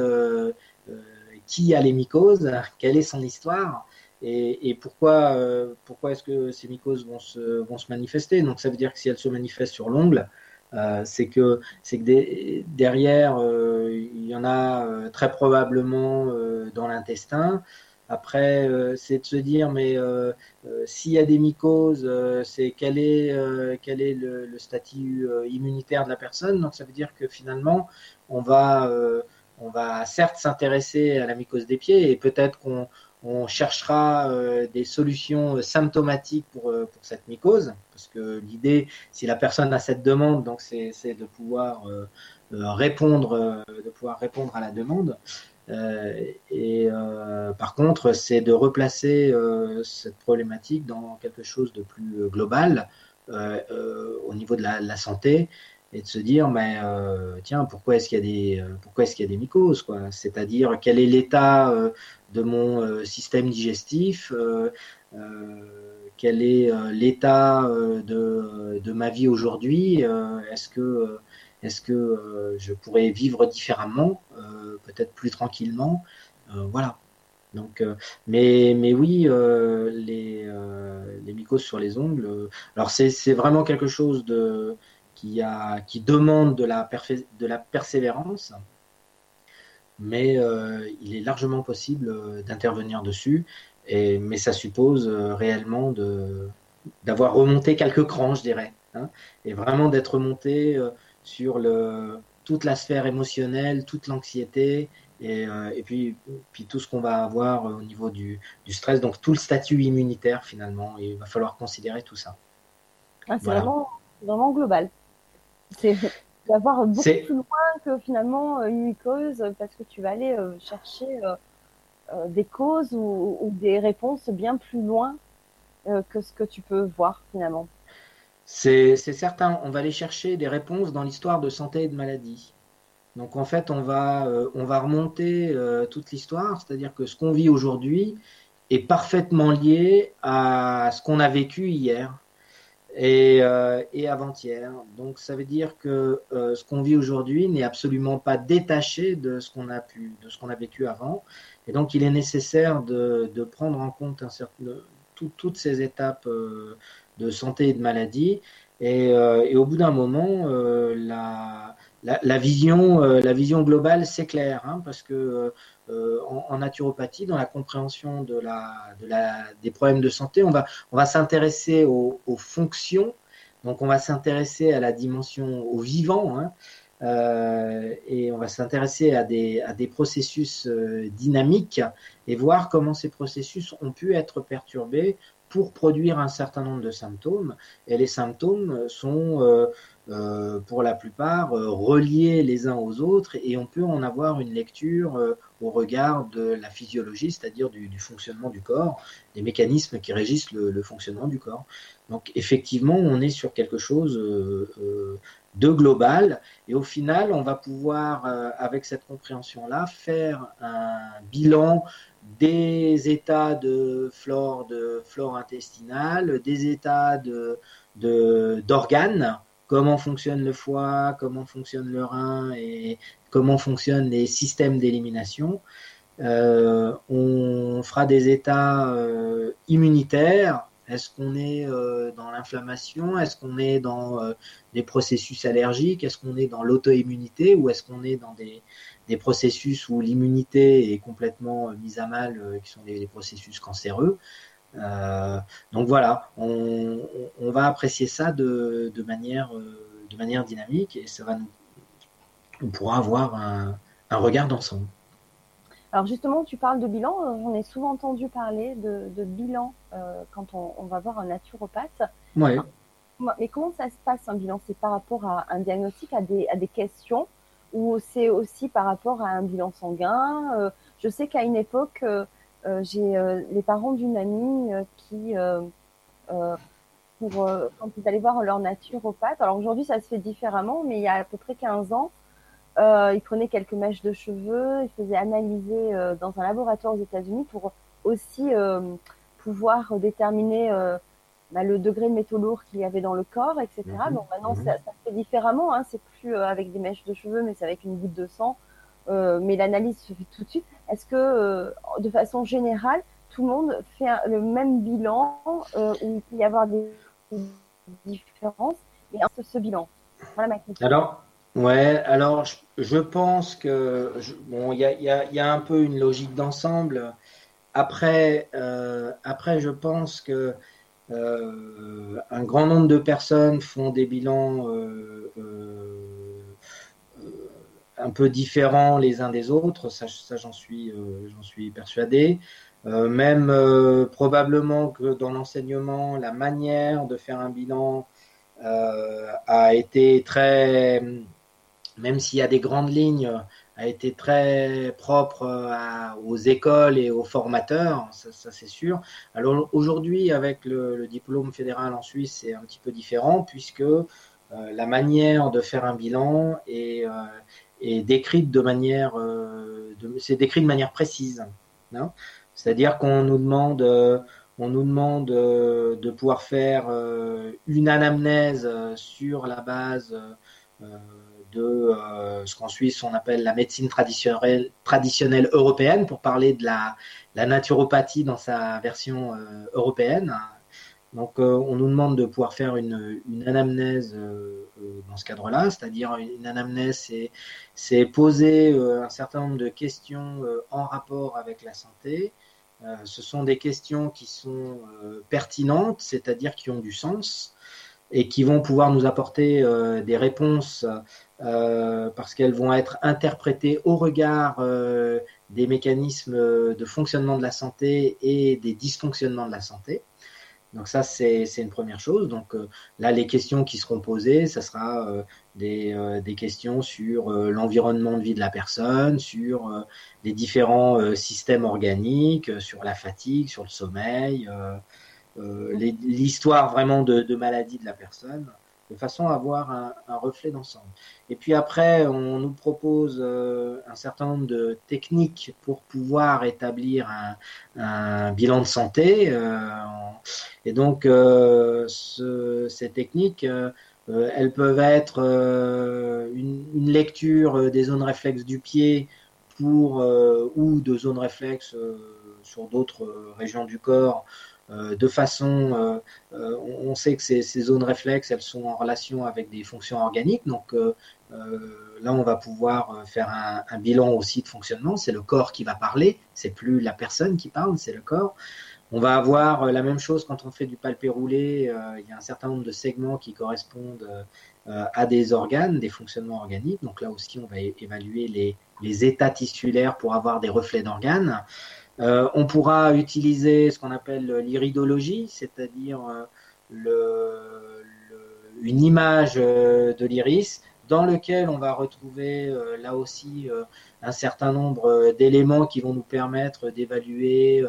S2: qui a les mycoses, quelle est son histoire. Et, pourquoi, pourquoi est-ce que ces mycoses vont se, vont se manifester Donc ça veut dire que si elles se manifestent sur l'ongle, euh, c'est que, c'est que derrière, euh, il y en a euh, très probablement dans l'intestin. Après, c'est de se dire, mais s'il y a des mycoses, c'est quel est, quel est le, statut immunitaire de la personne. Donc, ça veut dire que finalement, on va, on va certes s'intéresser à la mycose des pieds et peut-être qu'on on cherchera euh, des solutions euh, symptomatiques pour, euh, pour cette mycose, parce que l'idée, si la personne a cette demande, donc c'est de pouvoir répondre, de pouvoir répondre à la demande. et par contre, c'est de replacer cette problématique dans quelque chose de plus global au niveau de la, santé et de se dire, mais tiens, pourquoi est-ce qu'il y a des, pourquoi est-ce qu'il y a des mycoses, quoi? C'est-à-dire quel est l'état de mon euh, système digestif, euh, euh, quel est l'état de, ma vie aujourd'hui, est-ce que, est que je pourrais vivre différemment, peut-être plus tranquillement, voilà. Donc, mais, mais oui, les, les mycoses sur les ongles, alors c'est vraiment quelque chose de, qui, a, qui demande de la, de la persévérance mais euh, il est largement possible euh, d'intervenir dessus. Et, mais ça suppose euh, réellement d'avoir remonté quelques crans, je dirais, hein, et vraiment d'être remonté sur le, toute la sphère émotionnelle, toute l'anxiété, et, et, puis, puis tout ce qu'on va avoir au niveau du, du, stress, donc tout le statut immunitaire finalement. il va falloir considérer tout ça.
S1: Ah, c'est vraiment, vraiment global. C'est d'avoir beaucoup plus loin que finalement euh, une mycose parce que tu vas aller euh, chercher euh, des causes ou, des réponses bien plus loin que ce que tu peux voir finalement.
S2: C'est certain, on va aller chercher des réponses dans l'histoire de santé et de maladie. Donc en fait, on va, on va remonter toute l'histoire, c'est-à-dire que ce qu'on vit aujourd'hui est parfaitement lié à ce qu'on a vécu hier et, euh, et avant-hier. Donc ça veut dire que euh, ce qu'on vit aujourd'hui n'est absolument pas détaché de ce qu'on a pu, de ce qu'on a vécu avant. Et donc il est nécessaire de, de prendre en compte un certain, tout, toutes ces étapes euh, de santé et de maladie. Et, euh, et au bout d'un moment, euh, la, la, la, vision, la vision globale s'éclaire, hein, parce que euh, en, naturopathie, dans la compréhension de la, de la, des problèmes de santé, on va, on va s'intéresser aux, fonctions, donc on va s'intéresser à la dimension, au vivant, hein, euh, et on va s'intéresser à des, à des processus euh, dynamiques et voir comment ces processus ont pu être perturbés pour produire un certain nombre de symptômes. Et les symptômes sont euh, pour la plupart euh, reliés les uns aux autres et on peut en avoir une lecture euh, au regard de la physiologie, c'est-à-dire du, fonctionnement du corps, des mécanismes qui régissent le, fonctionnement du corps. Donc effectivement, on est sur quelque chose de global et au final, on va pouvoir, avec cette compréhension-là, faire un bilan des états de flore, intestinale, des états d'organes comment fonctionne le foie, comment fonctionne le rein et comment fonctionnent les systèmes d'élimination. Euh, on fera des états euh, immunitaires. Est-ce qu'on est dans l'inflammation? Est-ce qu'on est dans des processus allergiques? Est-ce qu'on est dans l'auto-immunité? Ou est-ce qu'on est dans des, processus où l'immunité est complètement mise à mal, qui sont des, processus cancéreux? Donc voilà, on, va apprécier ça de, manière, de manière dynamique et ça va nous, on pourra avoir un, un regard d'ensemble.
S1: Alors justement, tu parles de bilan. On est souvent entendu parler de, bilan euh, quand on, va voir un naturopathe.
S2: Ouais.
S1: Mais comment ça se passe un bilan? C'est par rapport à un diagnostic, à des, à des questions, ou c'est aussi par rapport à un bilan sanguin? Euh, Je sais qu'à une époque, euh, j'ai les parents d'une amie qui, pour, quand ils allaient voir leur naturopathe, alors aujourd'hui ça se fait différemment, mais il y a à peu près 15 ans, euh, il prenait quelques mèches de cheveux, il faisait analyser euh, dans un laboratoire aux États-Unis pour aussi euh, pouvoir déterminer euh, bah, le degré de métaux lourds qu'il y avait dans le corps, etc. Mhm. Donc maintenant, mhm. ça, ça, se fait différemment. Hein. C'est plus avec des mèches de cheveux, mais c'est avec une goutte de sang. Mais l'analyse se fait tout de suite. Est-ce que, de façon générale, tout le monde fait le même bilan où il peut y avoir des différences et ce, ce bilan?
S2: Voilà ma question. Alors, Ouais, alors je, pense que bon, il y a, un peu une logique d'ensemble. Après, euh, après, je pense que euh, un grand nombre de personnes font des bilans euh, euh un peu différents les uns des autres. Ça, ça j'en suis, euh, j'en suis persuadé. même probablement que dans l'enseignement, la manière de faire un bilan a été très même s'il y a des grandes lignes, a été très propre aux écoles et aux formateurs, ça, c'est sûr. Alors aujourd'hui, avec le, diplôme fédéral en Suisse, c'est un petit peu différent puisque euh, la manière de faire un bilan est, euh, décrite de manière, euh, c'est décrit de manière précise. Hein. C'est-à-dire qu'on nous demande, on nous demande de pouvoir faire une anamnèse sur la base de euh, ce qu'en Suisse on appelle la médecine traditionnelle, traditionnelle européenne pour parler de la, naturopathie dans sa version euh, européenne. Donc euh, on nous demande de pouvoir faire une, anamnèse dans ce cadre-là, c'est-à-dire une anamnèse, c'est poser un certain nombre de questions en rapport avec la santé. ce sont des questions qui sont pertinentes, c'est-à-dire qui ont du sens et qui vont pouvoir nous apporter des réponses euh, parce qu'elles vont être interprétées au regard euh, des mécanismes de fonctionnement de la santé et des dysfonctionnements de la santé. Donc ça, c'est une première chose. Donc euh, là, les questions qui seront posées, ça sera des, des, questions sur l'environnement de vie de la personne, sur les différents systèmes organiques, sur la fatigue, sur le sommeil, l'histoire vraiment de, de maladie de la personne de façon à avoir un, reflet d'ensemble. Et puis après, on nous propose euh, un certain nombre de techniques pour pouvoir établir un, bilan de santé. Euh, et donc, euh, ces techniques, elles peuvent être une, lecture des zones réflexes du pied pour, ou de zones réflexes sur d'autres régions du corps de façon, euh, euh, on sait que ces, zones réflexes, elles sont en relation avec des fonctions organiques. Donc là, on va pouvoir faire un, bilan aussi de fonctionnement. C'est le corps qui va parler. C'est plus la personne qui parle, c'est le corps. On va avoir la même chose quand on fait du palpé roulé. il y a un certain nombre de segments qui correspondent à des organes, des fonctionnements organiques. Donc là aussi, on va évaluer les états tissulaires pour avoir des reflets d'organes. Euh, on pourra utiliser ce qu'on appelle l'iridologie, c'est-à-dire euh, une image euh, de l'iris dans lequel on va retrouver là aussi un certain nombre d'éléments qui vont nous permettre d'évaluer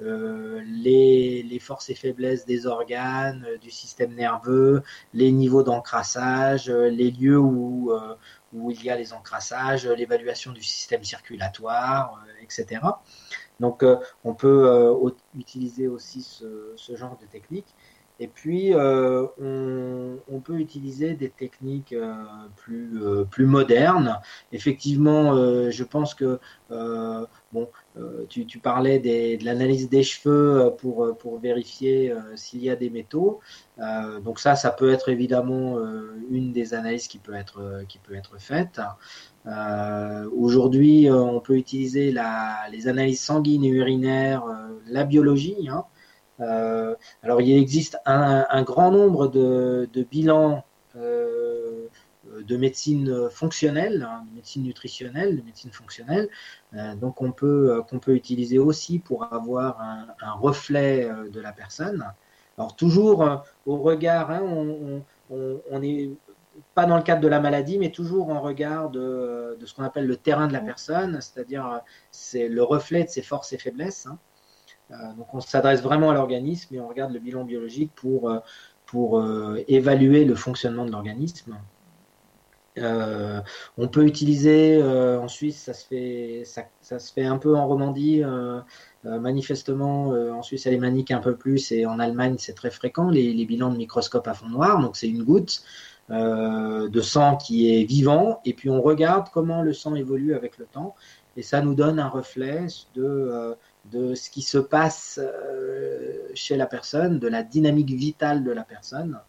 S2: les, forces et faiblesses des organes, du système nerveux, les niveaux d'encrassage, les lieux où, où il y a les encrassages, l'évaluation du système circulatoire, etc. Donc, euh, on peut euh, utiliser aussi ce, genre de technique. Et puis, euh, on, peut utiliser des techniques plus, plus modernes. Effectivement, je pense que bon, tu, parlais de l'analyse des cheveux pour, pour vérifier s'il y a des métaux. donc ça, ça peut être évidemment une des analyses qui peut être, qui peut être faite. Aujourd'hui, on peut utiliser les analyses sanguines et urinaires, la biologie. Hein. alors il existe un, grand nombre de, de bilans de médecine fonctionnelle, hein, de médecine nutritionnelle, de médecine fonctionnelle, euh, donc on peut euh, qu'on peut utiliser aussi pour avoir un, reflet euh, de la personne. Alors toujours au regard, hein, on n'est pas dans le cadre de la maladie, mais toujours en regard de, ce qu'on appelle le terrain de la personne, c'est-à-dire c'est le reflet de ses forces et faiblesses. Hein. donc on s'adresse vraiment à l'organisme et on regarde le bilan biologique pour, pour évaluer le fonctionnement de l'organisme. Euh, on peut utiliser euh, en Suisse, ça se fait, un peu en Romandie. Euh, manifestement, en Suisse, elle est manique un peu plus et en Allemagne, c'est très fréquent les, bilans de microscope à fond noir. Donc, c'est une goutte de sang qui est vivant et puis on regarde comment le sang évolue avec le temps et ça nous donne un reflet de, de ce qui se passe chez la personne, de la dynamique vitale de la personne.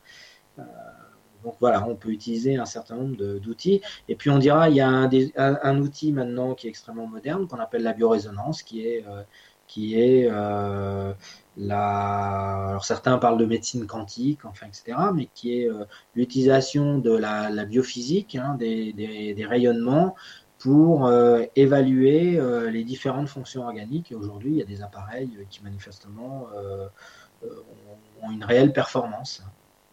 S2: Donc voilà, on peut utiliser un certain nombre d'outils. Et puis on dira, il y a un, outil maintenant qui est extrêmement moderne qu'on appelle la biorésonance, qui est, euh, euh, la... Alors certains parlent de médecine quantique, enfin, etc., mais qui est euh, l'utilisation de la, biophysique, hein, des, rayonnements pour évaluer les différentes fonctions organiques. Et aujourd'hui, il y a des appareils qui manifestement ont une réelle performance.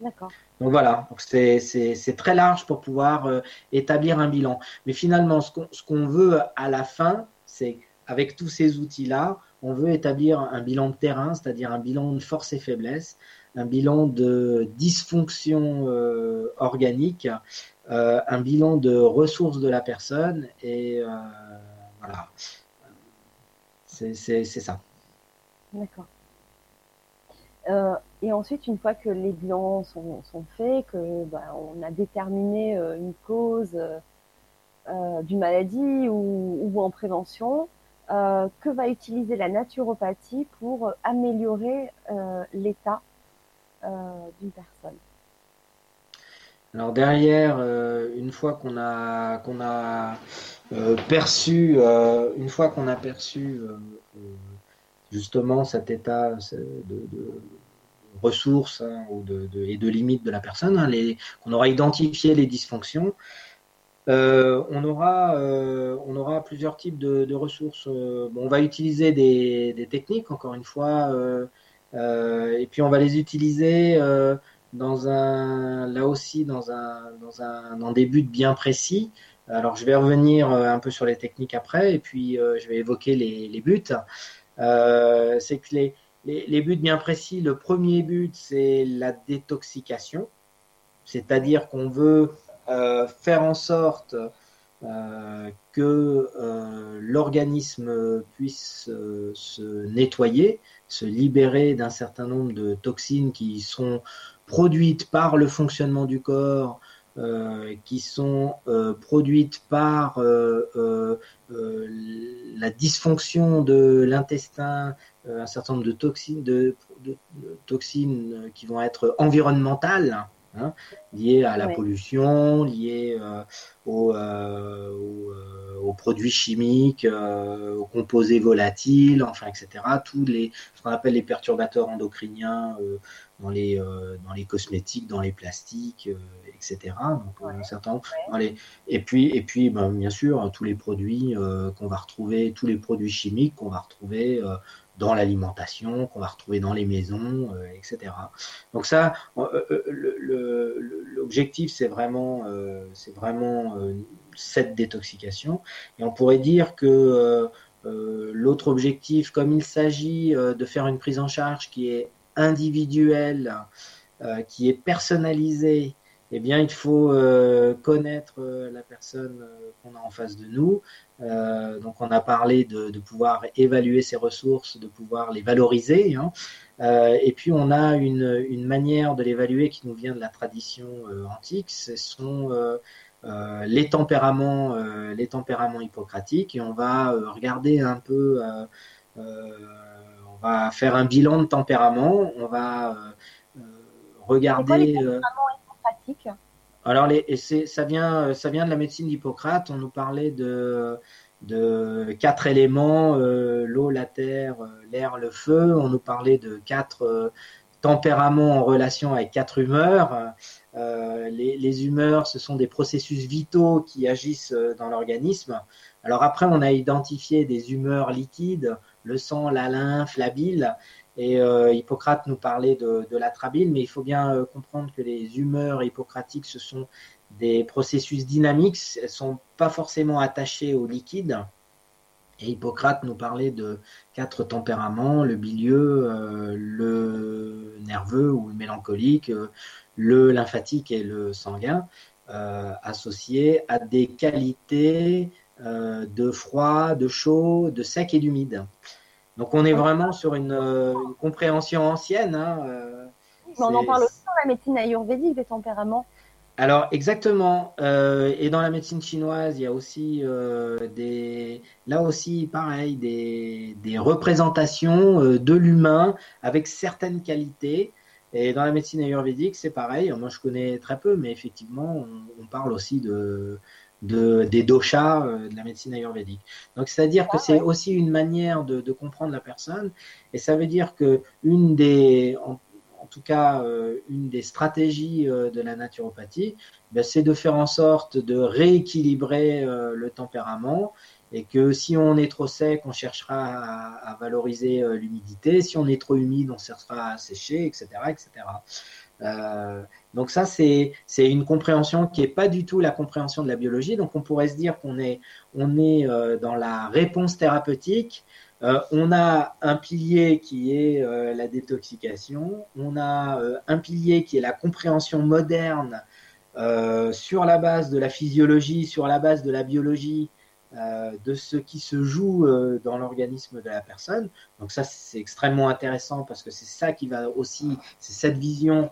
S1: D'accord.
S2: Donc voilà, c'est très large pour pouvoir euh, établir un bilan. Mais finalement, ce qu'on veut à la fin, c'est avec tous ces outils-là, on veut établir un bilan de terrain, c'est-à-dire un bilan de force et faiblesse, un bilan de dysfonction euh, organique, euh, un bilan de ressources de la personne, et voilà, c'est ça.
S1: D'accord. Euh, et ensuite, une fois que les bilans sont, faits, que bah, on a déterminé euh, une cause euh, d'une maladie ou, en prévention, que va utiliser la naturopathie pour améliorer l'état d'une personne?
S2: Alors derrière, une fois qu'on a qu'on a perçu, une fois qu'on a perçu justement cet état de, ressources hein, et de limites de la personne, hein, qu'on aura identifié les dysfonctions, euh, on, aura, euh, on aura plusieurs types de, ressources. Euh, on va utiliser des, techniques, encore une fois, et puis on va les utiliser là aussi dans, un, dans, un, des buts bien précis. Alors je vais revenir un peu sur les techniques après, et puis je vais évoquer les, les buts. C'est que les, les, buts bien précis, le premier but, c'est la détoxication, c'est-à-dire qu'on veut euh, faire en sorte euh, que l'organisme puisse se nettoyer, se libérer d'un certain nombre de toxines qui sont produites par le fonctionnement du corps, euh, qui sont euh, produites par euh, la dysfonction de l'intestin, un certain nombre de toxines, de, toxines qui vont être environnementales, hein, liées à la pollution, liées aux, aux, produits chimiques, aux composés volatiles, enfin, etc. Tous les, ce qu'on appelle les perturbateurs endocriniens dans les, dans les cosmétiques, dans les plastiques, etc. Donc, un certain Et puis, et puis ben, bien sûr, tous les produits euh, qu'on va retrouver, tous les produits chimiques qu'on va retrouver euh, dans l'alimentation, qu'on va retrouver dans les maisons, euh, etc. Donc ça, l'objectif, c'est vraiment, c'est vraiment cette détoxication. Et on pourrait dire que l'autre objectif, comme il s'agit de faire une prise en charge qui est individuelle, qui est personnalisée, eh bien, il faut euh, connaître euh, la personne euh, qu'on a en face de nous. Donc, on a parlé de, pouvoir évaluer ses ressources, de pouvoir les valoriser. Hein. et puis, on a une, manière de l'évaluer qui nous vient de la tradition antique. Ce sont les tempéraments, les tempéraments hippocratiques et on va regarder un peu, on va faire un bilan de tempérament, on va regarder.
S1: Quoi,
S2: alors, les, et ça vient, ça vient de la médecine d'Hippocrate. On nous parlait de quatre éléments, euh, l'eau, la terre, euh, l'air, le feu. On nous parlait de quatre euh, tempéraments en relation avec quatre humeurs. Les, humeurs, ce sont des processus vitaux qui agissent dans l'organisme. Alors après, on a identifié des humeurs liquides, le sang, la lymphe, la bile. Et Hippocrate nous parlait de, de la trabile, mais il faut bien comprendre que les humeurs hippocratiques, ce sont des processus dynamiques, elles sont pas forcément attachées au liquide. Et Hippocrate nous parlait de quatre tempéraments, le bilieux, euh, le nerveux ou le mélancolique, euh, le lymphatique et le sanguin, euh, associés à des qualités de froid, de chaud, de sec et d'humide. Donc on est vraiment sur une, compréhension ancienne. Hein,
S1: on en parle aussi dans la médecine ayurvédique des tempéraments.
S2: Alors exactement. Euh, et dans la médecine chinoise, il y a aussi euh, des, là aussi pareil, des, des représentations euh, de l'humain avec certaines qualités. Et dans la médecine ayurvédique, c'est pareil. Moi, je connais très peu, mais effectivement, on, parle aussi de, de des doshas de la médecine ayurvédique. Donc, c'est-à-dire que ah c'est aussi une manière de, de, comprendre la personne. Et ça veut dire que une des, en tout cas euh, une des stratégies euh, de la naturopathie, ben, c'est de faire en sorte de rééquilibrer euh, le tempérament et que si on est trop sec, on cherchera à, valoriser l'humidité, si on est trop humide, on cherchera à sécher, etc. etc. donc ça, c'est une compréhension qui n'est pas du tout la compréhension de la biologie. Donc on pourrait se dire qu'on est, on est dans la réponse thérapeutique, euh, on a un pilier qui est euh, la détoxication, on a euh, un pilier qui est la compréhension moderne sur la base de la physiologie, sur la base de la biologie, de ce qui se joue dans l'organisme de la personne. Donc ça, c'est extrêmement intéressant parce que c'est ça qui va aussi, c'est cette vision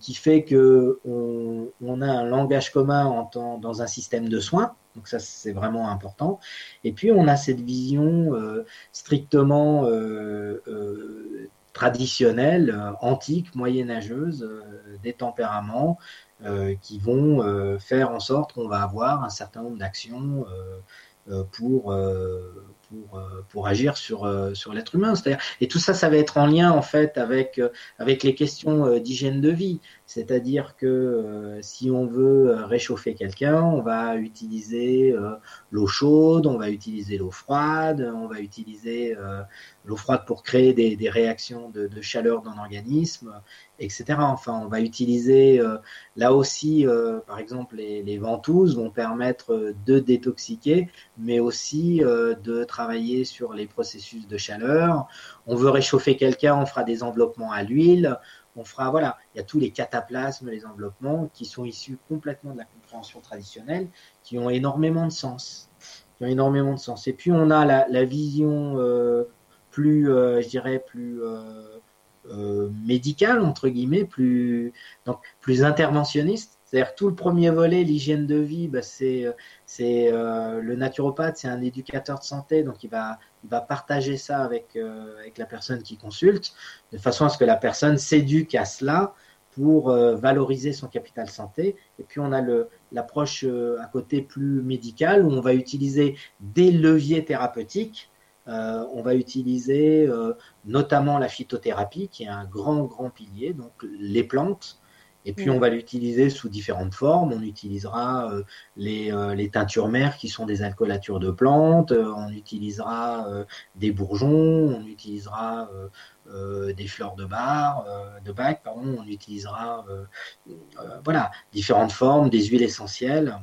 S2: qui fait que on, a un langage commun dans un système de soins. Donc ça, c'est vraiment important. Et puis, on a cette vision euh, strictement euh, euh, traditionnelle, antique, moyenâgeuse des tempéraments qui vont faire en sorte qu'on va avoir un certain nombre d'actions pour pour, euh, pour agir sur, euh, sur l'être humain. Et tout ça, ça va être en lien en fait avec, euh, avec les questions d'hygiène de vie. C'est-à-dire que si on veut réchauffer quelqu'un, on va utiliser l'eau chaude, on va utiliser l'eau froide, on va utiliser l'eau froide pour créer des, des réactions de, de, chaleur dans l'organisme, etc. Enfin, on va utiliser là aussi, par exemple, les, les, ventouses vont permettre de détoxiquer, mais aussi de travailler sur les processus de chaleur. On veut réchauffer quelqu'un, on fera des enveloppements à l'huile. On fera, voilà, il y a tous les cataplasmes, les enveloppements qui sont issus complètement de la compréhension traditionnelle, qui ont énormément de sens. Qui ont énormément de sens. Et puis on a la, vision euh, plus, euh, je dirais, plus euh, médicale, entre guillemets, plus, donc, plus interventionniste c'est-à-dire tout le premier volet, l'hygiène de vie, bah, c'est c'est euh, le naturopathe, c'est un éducateur de santé, donc il va il va partager ça avec euh, avec la personne qui consulte, de façon à ce que la personne s'éduque à cela pour euh, valoriser son capital santé. Et puis on a l'approche à côté plus médicale où on va utiliser des leviers thérapeutiques. On va utiliser notamment la phytothérapie, qui est un grand grand pilier, donc les plantes. Et puis, on va l'utiliser sous différentes formes. On utilisera euh, les, euh, les, teintures mères qui sont des alcoolatures de plantes. Euh, on utilisera des bourgeons. On utilisera des fleurs de bar, de bac, pardon. On utilisera, voilà, différentes formes, des huiles essentielles.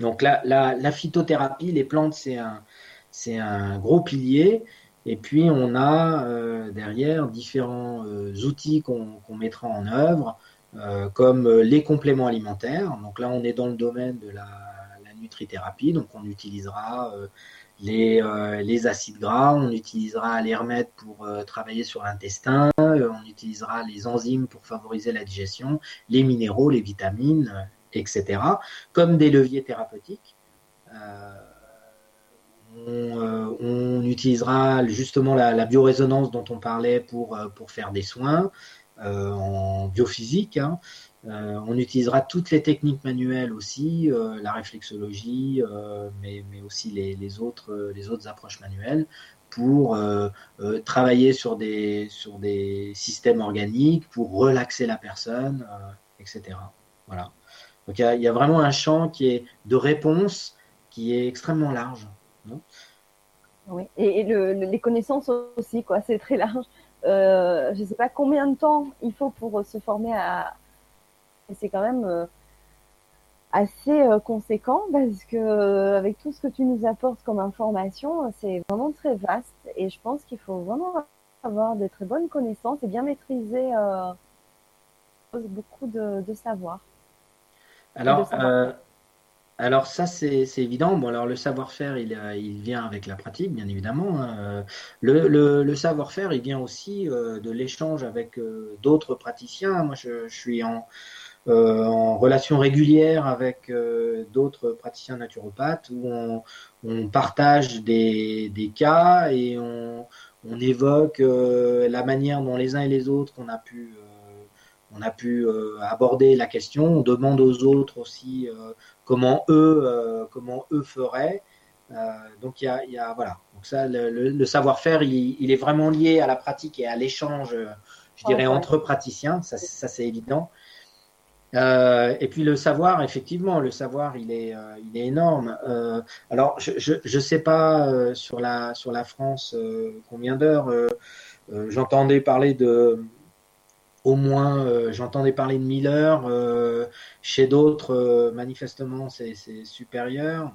S2: Donc, la, la, la phytothérapie, les plantes, c'est un, c'est un gros pilier. Et puis, on a derrière différents outils qu'on mettra en œuvre. Euh, comme euh, les compléments alimentaires. Donc là, on est dans le domaine de la, nutrithérapie, donc on utilisera euh, les, les, acides gras, on utilisera les remèdes pour travailler sur l'intestin, on utilisera les enzymes pour favoriser la digestion, les minéraux, les vitamines, etc., comme des leviers thérapeutiques. On, utilisera justement la, biorésonance dont on parlait pour, pour faire des soins en biophysique. Hein. Euh, on utilisera toutes les techniques manuelles aussi, euh, la réflexologie, euh, mais, aussi les, autres, approches manuelles pour travailler sur des, systèmes organiques, pour relaxer la personne, etc. Voilà. Donc il y, a vraiment un champ qui est de réponse qui est extrêmement large.
S1: Oui, et, les connaissances aussi, quoi, c'est très large. je ne sais pas combien de temps il faut pour se former à, c'est quand même euh, assez euh, conséquent parce que euh, avec tout ce que tu nous apportes comme information, c'est vraiment très vaste et je pense qu'il faut vraiment avoir de très bonnes connaissances et bien maîtriser beaucoup de, savoir.
S2: Alors, alors ça c'est évident. Bon alors le savoir-faire il, il vient avec la pratique bien évidemment. Hein. Le, savoir-faire il vient aussi de l'échange avec d'autres praticiens. Moi je suis en euh, en relation régulière avec euh, d'autres praticiens naturopathes où on, partage des, des, cas et on, on évoque euh, la manière dont les uns et les autres on a pu on a pu aborder la question. On demande aux autres aussi comment eux comment eux feraient. donc il y a, y a, voilà. Donc ça, le, le savoir-faire, il, il, est vraiment lié à la pratique et à l'échange, je dirais, entre praticiens. Ça, ça c'est évident. Euh, et puis le savoir, effectivement, le savoir, il est, euh, il est énorme. Euh, alors, je ne sais pas sur, la, sur la France combien d'heures. j'entendais parler de, au moins, j'entendais parler de 1000 heures. chez d'autres, manifestement, c'est supérieur.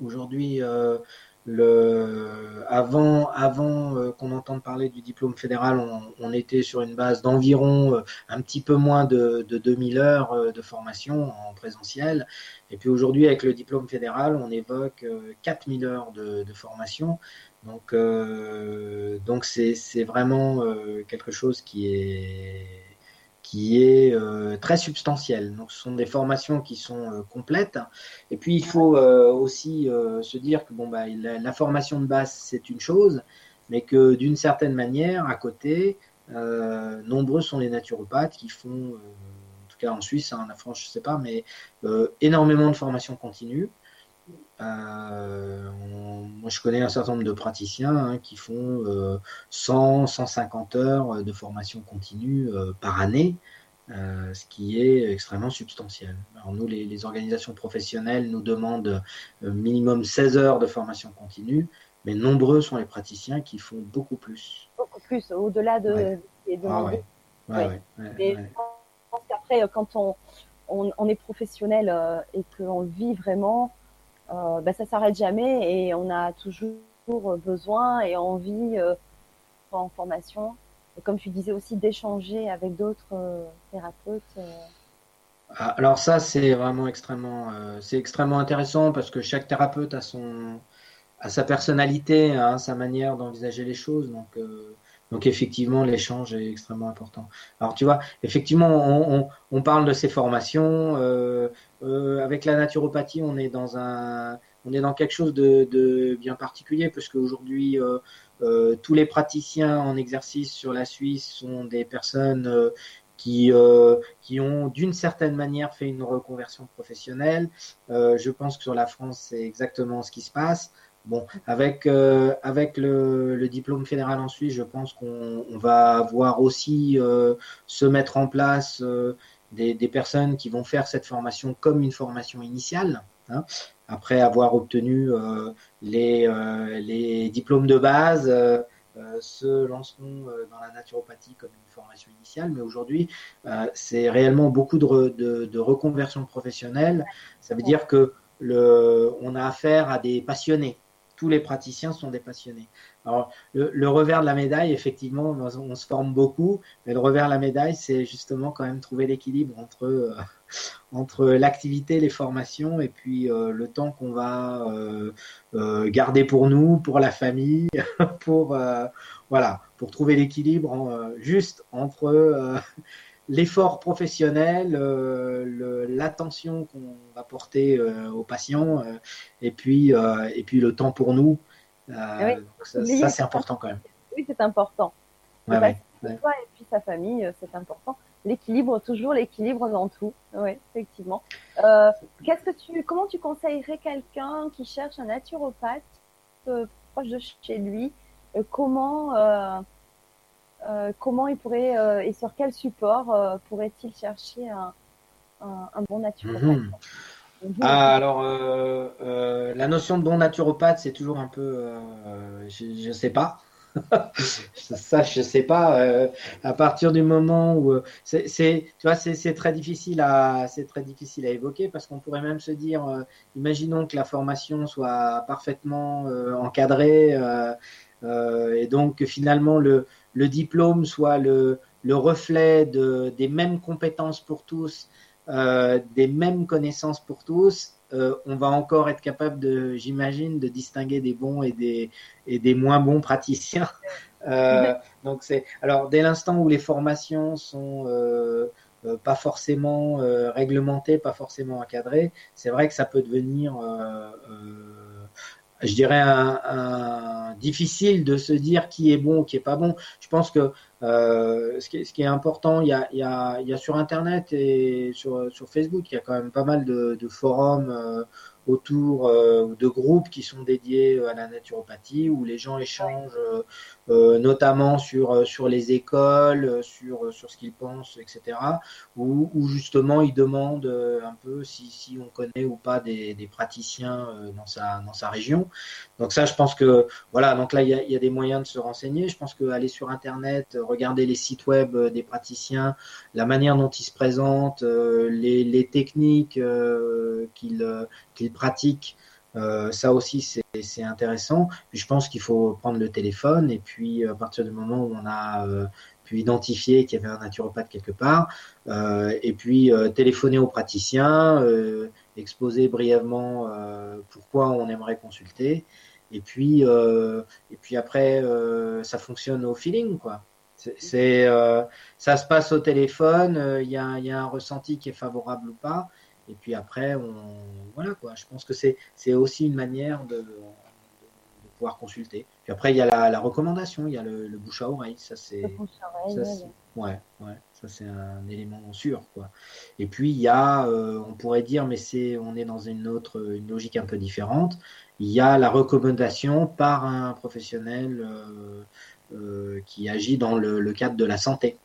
S2: Aujourd'hui, le, avant, avant euh, qu'on entende parler du diplôme fédéral, on, était sur une base d'environ euh, un petit peu moins de, de 2000 heures euh, de formation en présentiel. Et puis aujourd'hui, avec le diplôme fédéral, on évoque 4000 heures de formation. Donc, donc c'est vraiment quelque chose qui est qui est euh, très substantiel. Donc, ce sont des formations qui sont euh, complètes. Et puis, il faut euh, aussi se dire que bon, bah, la, formation de base, c'est une chose, mais que d'une certaine manière, à côté, nombreux sont les naturopathes qui font, en tout cas en Suisse, hein, en France, je ne sais pas, mais énormément de formations continues. Moi, je connais un certain nombre de praticiens hein, qui font 100, 150 heures de formation continue par année, ce qui est extrêmement substantiel. Alors nous, les, organisations professionnelles nous demandent minimum 16 heures de formation continue, mais nombreux sont les praticiens qui font beaucoup plus.
S1: Beaucoup plus, au-delà de, ouais. des.
S2: Ah
S1: je pense qu'après, quand on, on, est professionnel et qu'on vit vraiment, euh, ben, ça s'arrête jamais et on a toujours besoin et envie euh, en formation. Comme tu disais aussi d'échanger avec d'autres euh, thérapeutes.
S2: Ah, alors ça c'est vraiment extrêmement c'est extrêmement intéressant parce que chaque thérapeute a son sa personnalité, hein, sa manière d'envisager les choses donc donc effectivement, l'échange est extrêmement important. Alors tu vois, effectivement, on, parle de ces formations. Euh, euh, avec la naturopathie, on est dans un, on est dans quelque chose de, de bien particulier parce qu'aujourd'hui, euh, euh, tous les praticiens en exercice sur la Suisse sont des personnes euh, qui, euh, qui ont d'une certaine manière fait une reconversion professionnelle. je pense que sur la France, c'est exactement ce qui se passe. Bon, avec, euh, le, diplôme fédéral en Suisse, je pense qu'on va voir aussi euh, se mettre en place euh, des, personnes qui vont faire cette formation comme une formation initiale, hein, après avoir obtenu les, diplômes de base. se lanceront dans la naturopathie comme une formation initiale, mais aujourd'hui, c'est réellement beaucoup de reconversion professionnelle. Ça veut dire que le, on a affaire à des passionnés les praticiens sont des passionnés. Alors, le, revers de la médaille, effectivement, on, se forme beaucoup, mais le revers de la médaille, c'est justement quand même trouver l'équilibre entre, euh, l'activité, les formations, et puis euh, le temps qu'on va euh, garder pour nous, pour la famille, pour, voilà, pour trouver l'équilibre juste entre l'effort professionnel, l'attention qu'on va porter aux patients, et puis et puis le temps pour nous. ça, c'est important quand même.
S1: Oui, c'est important. Ouais, et puis sa famille, c'est important l'équilibre, toujours l'équilibre dans tout. Oui, effectivement. Euh, qu'est-ce que tu, comment tu conseillerais quelqu'un qui cherche un naturopathe euh, proche de chez lui? Euh, Comment, comment il pourrait et sur quel support pourrait-il chercher un, un, bon naturopathe mhm.
S2: Ah, alors, la notion de bon naturopathe, c'est toujours un peu, je ne sais pas. ça, je sais pas. Euh, à partir du moment où euh, c'est, tu vois, c'est, très difficile à, c'est très difficile à évoquer parce qu'on pourrait même se dire, euh, imaginons que la formation soit parfaitement encadrée et donc que finalement le, le diplôme soit le, le reflet de, des mêmes compétences pour tous, des mêmes connaissances pour tous euh, on va encore être capable de, j'imagine, de distinguer des bons et des, et des moins bons praticiens. Euh, donc c'est alors dès l'instant où les formations sont euh, pas forcément réglementées, pas forcément encadrées, c'est vrai que ça peut devenir je dirais, un, difficile de se dire qui est bon qui est pas bon. Je pense que euh, ce, qui est, ce, qui est, important, il y, a, y a, y a, sur Internet et sur, sur, Facebook, il y a quand même pas mal de, de forums euh, autour euh, de groupes qui sont dédiés à la naturopathie, où les gens échangent euh, notamment sur, sur les écoles, sur, sur ce qu'ils pensent, etc. Où, où, justement ils demandent un peu si, si on connaît ou pas des, des praticiens dans, sa, dans sa région. Donc ça, je pense que voilà, donc là il y a, il y a des moyens de se renseigner. Je pense qu'aller sur Internet, regarder les sites web des praticiens, la manière dont ils se présentent, les, les techniques qu'ils qu'ils pratiquent. Euh, ça aussi, c'est intéressant. je pense qu'il faut prendre le téléphone et puis à partir du moment où on a euh, pu identifier qu'il y avait un naturopathe quelque part, euh, et puis téléphoner au praticien, exposer brièvement pourquoi on aimerait consulter, et puis et puis après ça fonctionne au feeling quoi. C'est ça se passe au téléphone, il y y, a, un ressenti qui est favorable ou pas. Et puis après, on, voilà quoi. Je pense que c'est, aussi une manière de, pouvoir consulter. Puis après, il y a la, recommandation, il y a le, bouche à oreille. Ça, c'est, ouais, ouais, ça c'est un élément sûr quoi. Et puis il y a, euh, on pourrait dire, mais c'est, on est dans une autre, une logique un peu différente. Il y a la recommandation par un professionnel euh, euh, qui agit dans le, cadre de la santé.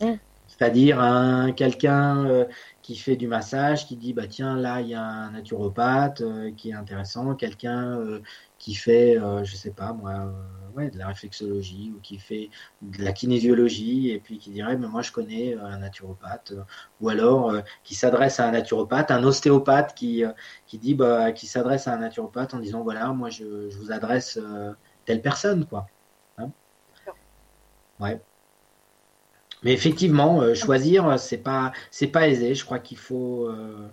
S2: Mmh. C'est-à-dire un quelqu'un qui fait du massage, qui dit bah tiens là il y a un naturopathe euh, qui est intéressant, quelqu'un euh, qui fait je sais pas moi ouais, de la réflexologie ou qui fait de la kinésiologie et puis qui dirait mais moi je connais un naturopathe ou alors qui s'adresse à un naturopathe, un ostéopathe qui qui dit bah qui s'adresse à un naturopathe en disant voilà moi je, je vous adresse telle personne quoi. Hein ouais. Mais effectivement, euh, choisir, euh, c'est pas, c'est pas aisé. Je crois qu'il faut, euh,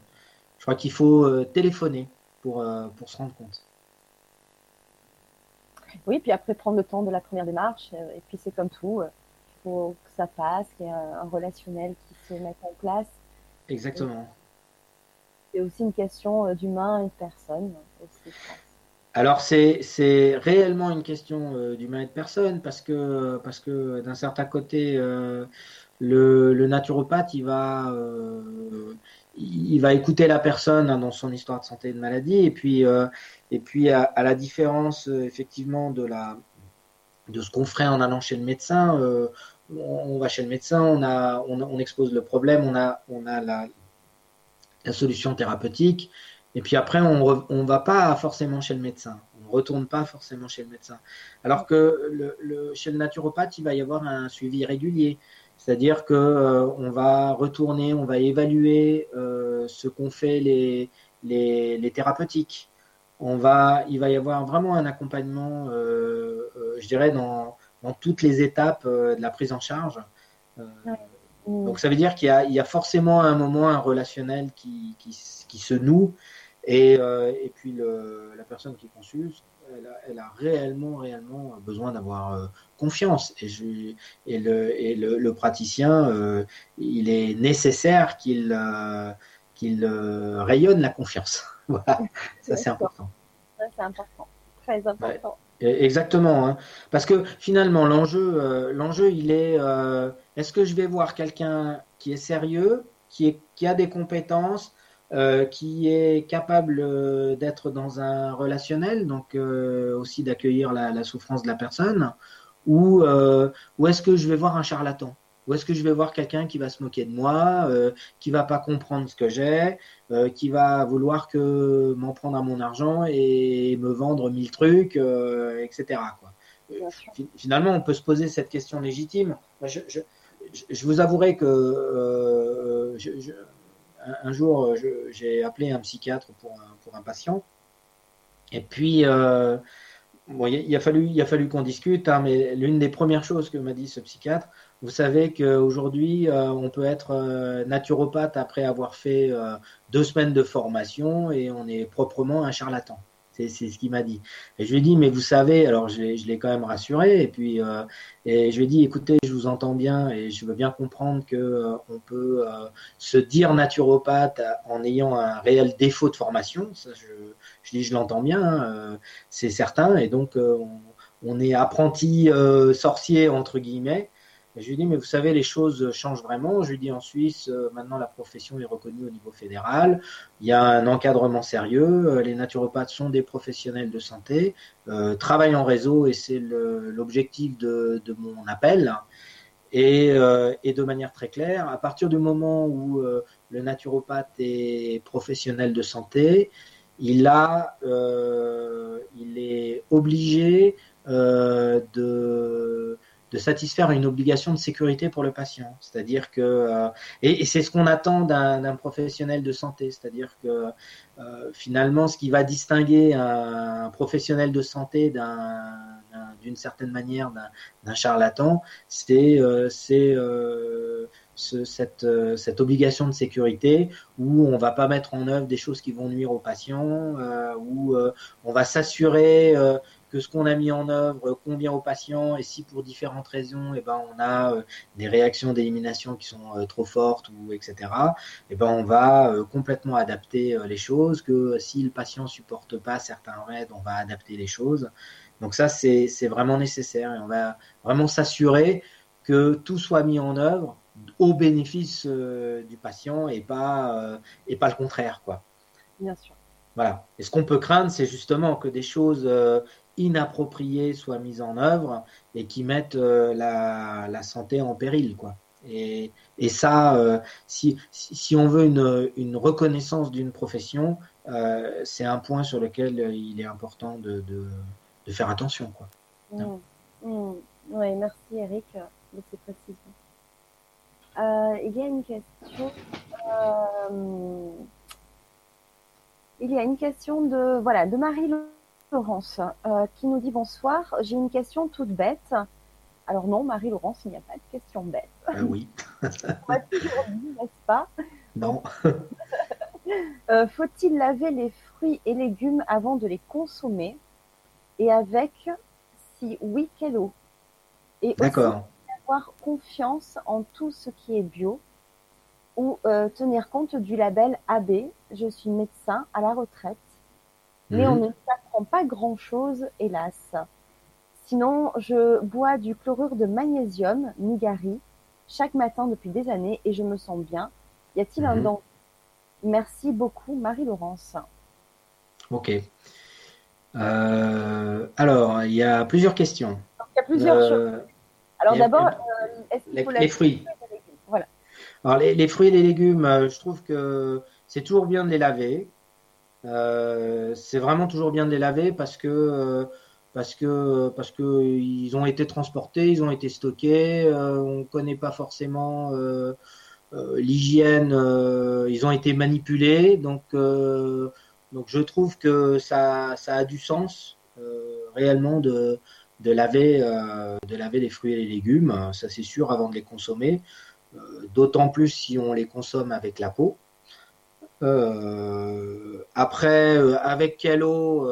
S2: je crois qu'il faut téléphoner pour, pour se rendre compte.
S1: Oui, puis après prendre le temps de la première démarche, et puis c'est comme tout, il faut que ça passe, qu'il y ait un, relationnel qui se mette en place.
S2: Exactement.
S1: C'est aussi une question d'humain et de personne. Aussi,
S2: alors c'est réellement une question euh, d'humain et de personne parce que parce que d'un certain côté euh, le, le, naturopathe il va euh, il va écouter la personne hein, dans son histoire de santé et de maladie et puis et puis à, la différence effectivement de la de ce qu'on ferait en allant chez le médecin on, va chez le médecin on a on, on expose le problème on a on a la la solution thérapeutique et puis après, on ne va pas forcément chez le médecin. On ne retourne pas forcément chez le médecin. Alors que le, chez le naturopathe, il va y avoir un suivi régulier. C'est-à-dire que euh, on va retourner, on va évaluer euh, ce qu'ont fait les, les, les, thérapeutiques. On va, il va y avoir vraiment un accompagnement, euh, je dirais, dans, dans, toutes les étapes de la prise en charge. Donc ça veut dire qu'il y, y, a forcément un moment, un relationnel qui, qui, qui se noue Et, et puis le, la personne qui consulte, elle a, réellement, réellement besoin d'avoir confiance. Et, je, et, le, et le, praticien, il est nécessaire qu'il qu'il rayonne la confiance. voilà, ça c'est important.
S1: c'est important, très important.
S2: Exactement, hein. parce que finalement l'enjeu, euh, l'enjeu il est, euh, est-ce que je vais voir quelqu'un qui est sérieux, qui, est, qui a des compétences, euh, qui est capable d'être dans un relationnel, donc aussi d'accueillir la, la, souffrance de la personne, ou, ou est-ce que je vais voir un charlatan? Ou est-ce que je vais voir quelqu'un qui va se moquer de moi, euh, qui va pas comprendre ce que j'ai, euh, qui va vouloir que m'en prendre à mon argent et me vendre mille trucs, euh, etc. Quoi. Finalement, on peut se poser cette question légitime. Je, je, vous avouerai que un, jour, j'ai appelé un psychiatre pour un, patient. Et puis, bon, il, a fallu, fallu qu'on discute, hein, mais l'une des premières choses que m'a dit ce psychiatre, vous savez qu'aujourd'hui, euh, on peut être euh, naturopathe après avoir fait euh, deux semaines de formation et on est proprement un charlatan. C'est ce qu'il m'a dit. Et je lui ai dit, mais vous savez, alors je, l'ai quand même rassuré, et puis et je lui ai dit, écoutez, je vous entends bien et je veux bien comprendre que on peut se dire naturopathe en ayant un réel défaut de formation. Ça, je, je dis, je l'entends bien, hein, c'est certain, et donc on, on est apprenti sorcier entre guillemets je lui dis, mais vous savez, les choses changent vraiment. Je lui dis, en Suisse, euh, maintenant, la profession est reconnue au niveau fédéral. Il y a un encadrement sérieux. Euh, les naturopathes sont des professionnels de santé, euh, travaillent en réseau et c'est l'objectif de, mon appel. Et, et, de manière très claire, à partir du moment où le naturopathe est professionnel de santé, il est obligé de de satisfaire une obligation de sécurité pour le patient. C'est-à-dire que, euh, et, c'est ce qu'on attend d'un professionnel de santé, c'est-à-dire que euh, finalement, ce qui va distinguer un, professionnel de santé d'une certaine manière d'un charlatan, c'est euh, cette, cette, obligation de sécurité où on va pas mettre en œuvre des choses qui vont nuire aux patients, où on va s'assurer que ce qu'on a mis en œuvre convient aux patients et si pour différentes raisons, eh ben, on a euh, des réactions d'élimination qui sont euh, trop fortes ou etc. Eh ben, on va euh, complètement adapter les choses. Que si le patient supporte pas certains raids, on va adapter les choses. Donc ça, c'est vraiment nécessaire et on va vraiment s'assurer que tout soit mis en œuvre au bénéfice du patient et pas et pas le contraire, quoi.
S1: Bien sûr.
S2: Voilà. Et ce qu'on peut craindre, c'est justement que des choses inappropriées soient mises en œuvre et qui mettent euh, la, santé en péril. Quoi. Et, ça, euh, si, si, on veut une, reconnaissance d'une profession, euh, c'est un point sur lequel il est important de, de, faire attention. Quoi.
S1: Mmh. Mmh. Oui, merci Eric de ces précisions. il y a une question. il y a une question de voilà de Marie Laurence euh, qui nous dit bonsoir. J'ai une question toute bête. Alors non, Marie-Laurence, il n'y a pas de question bête.
S2: Euh, oui.
S1: n'est-ce pas?
S2: Non.
S1: Euh, faut-il laver les fruits et légumes avant de les consommer? Et avec, si oui, quelle eau? Et
S2: D'accord.
S1: avoir confiance en tout ce qui est bio ou tenir compte du label AB. Je suis médecin à la retraite mais on ne s'apprend pas grand-chose, hélas. Sinon, je bois du chlorure de magnésium, Nigari, chaque matin depuis des années et je me sens bien. Y a-t-il un mhm. danger Merci beaucoup, Marie-Laurence.
S2: Ok. Euh, alors, il y a plusieurs questions.
S1: Il y a plusieurs euh, choses. Alors d'abord, euh,
S2: est-ce qu'il faut les, fruits Voilà. Alors les, fruits et les légumes, je trouve que c'est toujours bien de les laver. Euh, c'est vraiment toujours bien de les laver parce que euh, parce que parce que ils ont été transportés, ils ont été stockés, euh, on connaît pas forcément l'hygiène, ils ont été manipulés, donc donc je trouve que ça ça a du sens réellement de de laver de laver les fruits et les légumes, ça c'est sûr avant de les consommer, d'autant plus si on les consomme avec la peau. Après, avec quelle eau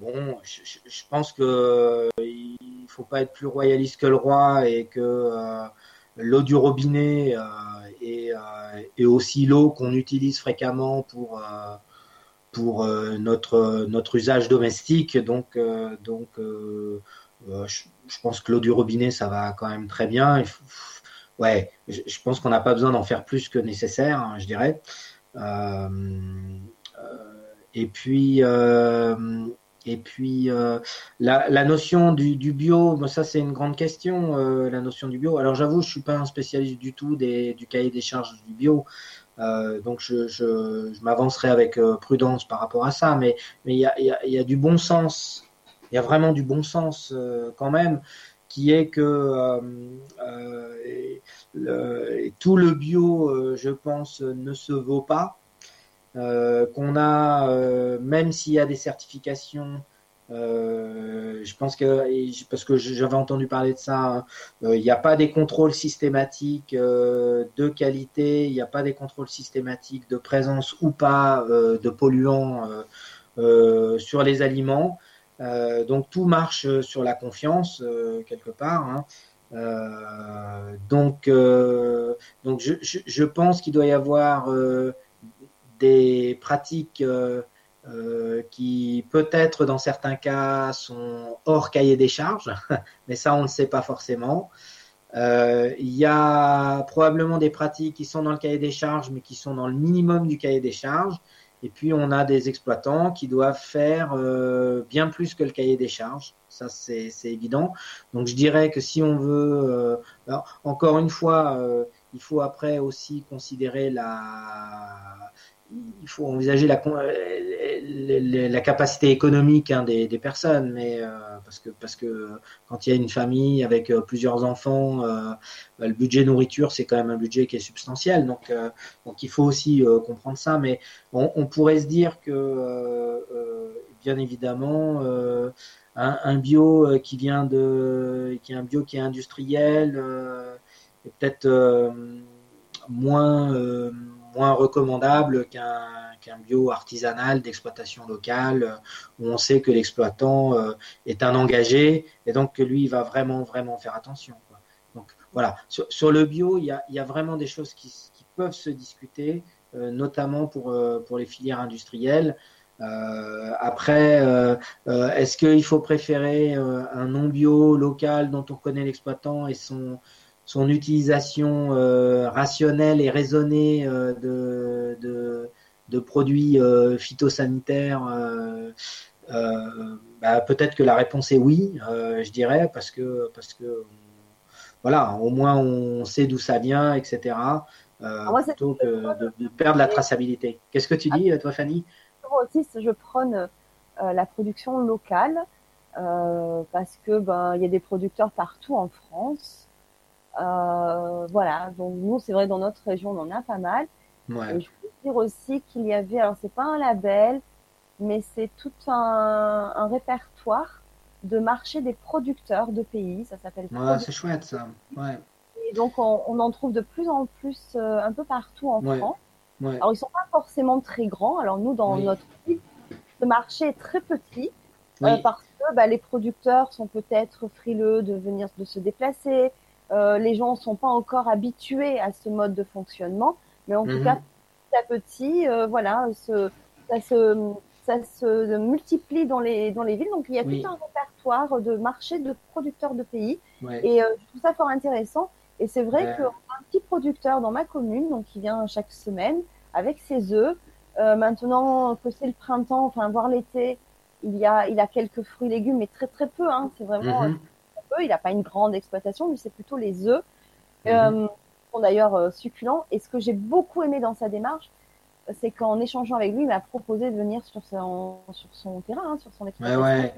S2: Bon, je, pense que il faut pas être plus royaliste que le roi et que l'eau du robinet est, est, aussi l'eau qu'on utilise fréquemment pour pour euh, notre, notre usage domestique. Donc, euh, donc euh, je, pense que l'eau du robinet, ça va quand même très bien. ouais, je, pense qu'on n'a pas besoin d'en faire plus que nécessaire, hein, je dirais. Et puis, et puis la, notion du, bio, ça c'est une grande question, la notion du bio. Alors j'avoue, je suis pas un spécialiste du tout des, du cahier des charges du bio. Euh, donc je, m'avancerai avec euh, prudence par rapport à ça, mais il y a, y, a, du bon sens, il y a vraiment du bon sens euh, quand même, qui est que le, tout le bio, je pense, ne se vaut pas. qu'on a, même s'il y a des certifications euh, je pense que, parce que j'avais entendu parler de ça, hein, euh, il n'y a pas des contrôles systématiques euh, de qualité, il n'y a pas des contrôles systématiques de présence ou pas de polluants sur les aliments. Donc tout marche sur la confiance quelque part. Hein. donc, donc je, je pense qu'il doit y avoir des pratiques euh, qui peut-être dans certains cas sont hors cahier des charges, mais ça on ne sait pas forcément. Euh, il y a probablement des pratiques qui sont dans le cahier des charges, mais qui sont dans le minimum du cahier des charges. Et puis on a des exploitants qui doivent faire euh, bien plus que le cahier des charges. Ça c'est évident. Donc je dirais que si on veut, encore une fois, il faut après aussi considérer la il faut envisager la, la capacité économique hein, des, personnes, mais euh, parce que parce que quand il y a une famille avec euh, plusieurs enfants, euh, bah, le budget nourriture c'est quand même un budget qui est substantiel, donc donc il faut aussi comprendre ça. Mais on, pourrait se dire que bien évidemment un, un, bio qui vient de qui est un bio qui est industriel est peut-être moins moins recommandable qu'un bio artisanal d'exploitation locale où on sait que l'exploitant euh, est un engagé et donc que lui il va vraiment vraiment faire attention. Donc voilà, sur, le bio, il y, a, y, a, vraiment des choses qui, qui peuvent se discuter, euh, notamment pour, euh, pour les filières industrielles. après, est-ce qu'il faut préférer un non bio local dont on connaît l'exploitant et son, son utilisation euh, rationnelle et raisonnée euh, de, de, de, produits euh, phytosanitaires, bah, peut-être que la réponse est oui, je dirais, parce que, parce que voilà, au moins on sait d'où ça vient, etc. plutôt que de, perdre la traçabilité. Qu'est-ce que tu dis, toi, Fanny?
S1: Moi aussi, je prône la production locale parce que ben il y a des producteurs partout en France voilà, donc nous, c'est vrai, dans notre région, on en a pas mal. Ouais. Et je peux dire aussi qu'il y avait, alors c'est pas un label, mais c'est tout un, un, répertoire de marché des producteurs de pays, ça s'appelle.
S2: Ouais, c'est chouette ça. Ouais.
S1: Et donc on, on, en trouve de plus en plus euh, un peu partout en France. Ouais. Alors ils sont pas forcément très grands. Alors nous, dans notre pays, ce marché est très petit euh, parce que bah, les producteurs sont peut-être frileux de venir de se déplacer. Euh, les gens ne sont pas encore habitués à ce mode de fonctionnement, mais en tout mhm. cas, petit à petit, euh, voilà, ça, se, ça se multiplie dans les, dans les villes. Donc, il y a tout un répertoire de marchés de producteurs de pays. Et euh, je trouve ça fort intéressant. Et c'est vrai qu'un petit producteur dans ma commune, donc qui vient chaque semaine avec ses œufs. maintenant que c'est le printemps, enfin voire l'été, il y a il a quelques fruits et légumes, mais très très peu. Hein, c'est vraiment Il n'a pas une grande exploitation, lui, c'est plutôt les œufs. Mhm. Euh, sont d'ailleurs euh, succulents. Et ce que j'ai beaucoup aimé dans sa démarche, c'est qu'en échangeant avec lui, il m'a proposé de venir sur son, sur son terrain, hein, sur son exploitation.
S2: Ouais, ouais.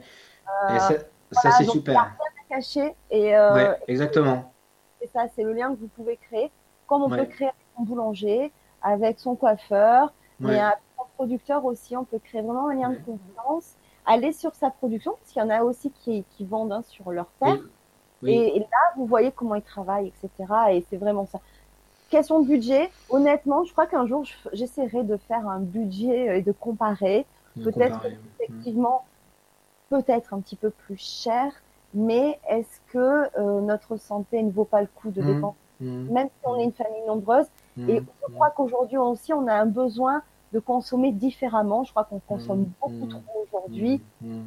S2: Euh, ça, c'est super.
S1: Il a caché. Et,
S2: ouais, exactement.
S1: C'est ça, c'est le lien que vous pouvez créer, comme on peut créer avec son boulanger, avec son coiffeur, mais avec son producteur aussi, on peut créer vraiment un lien de confiance aller sur sa production, parce qu'il y en a aussi qui, qui vendent hein, sur leur terre. Et, là, vous voyez comment ils travaillent, etc. Et c'est vraiment ça. question de budget, honnêtement, je crois qu'un jour, j'essaierai de faire un budget et de comparer. Peut-être effectivement, peut-être un petit peu plus cher, mais est-ce que euh, notre santé ne vaut pas le coup de mmh. dépenser, mmh. même si on est une famille nombreuse mmh. Et je crois qu'aujourd'hui aussi, on a un besoin de consommer différemment. Je crois qu'on consomme beaucoup trop aujourd'hui,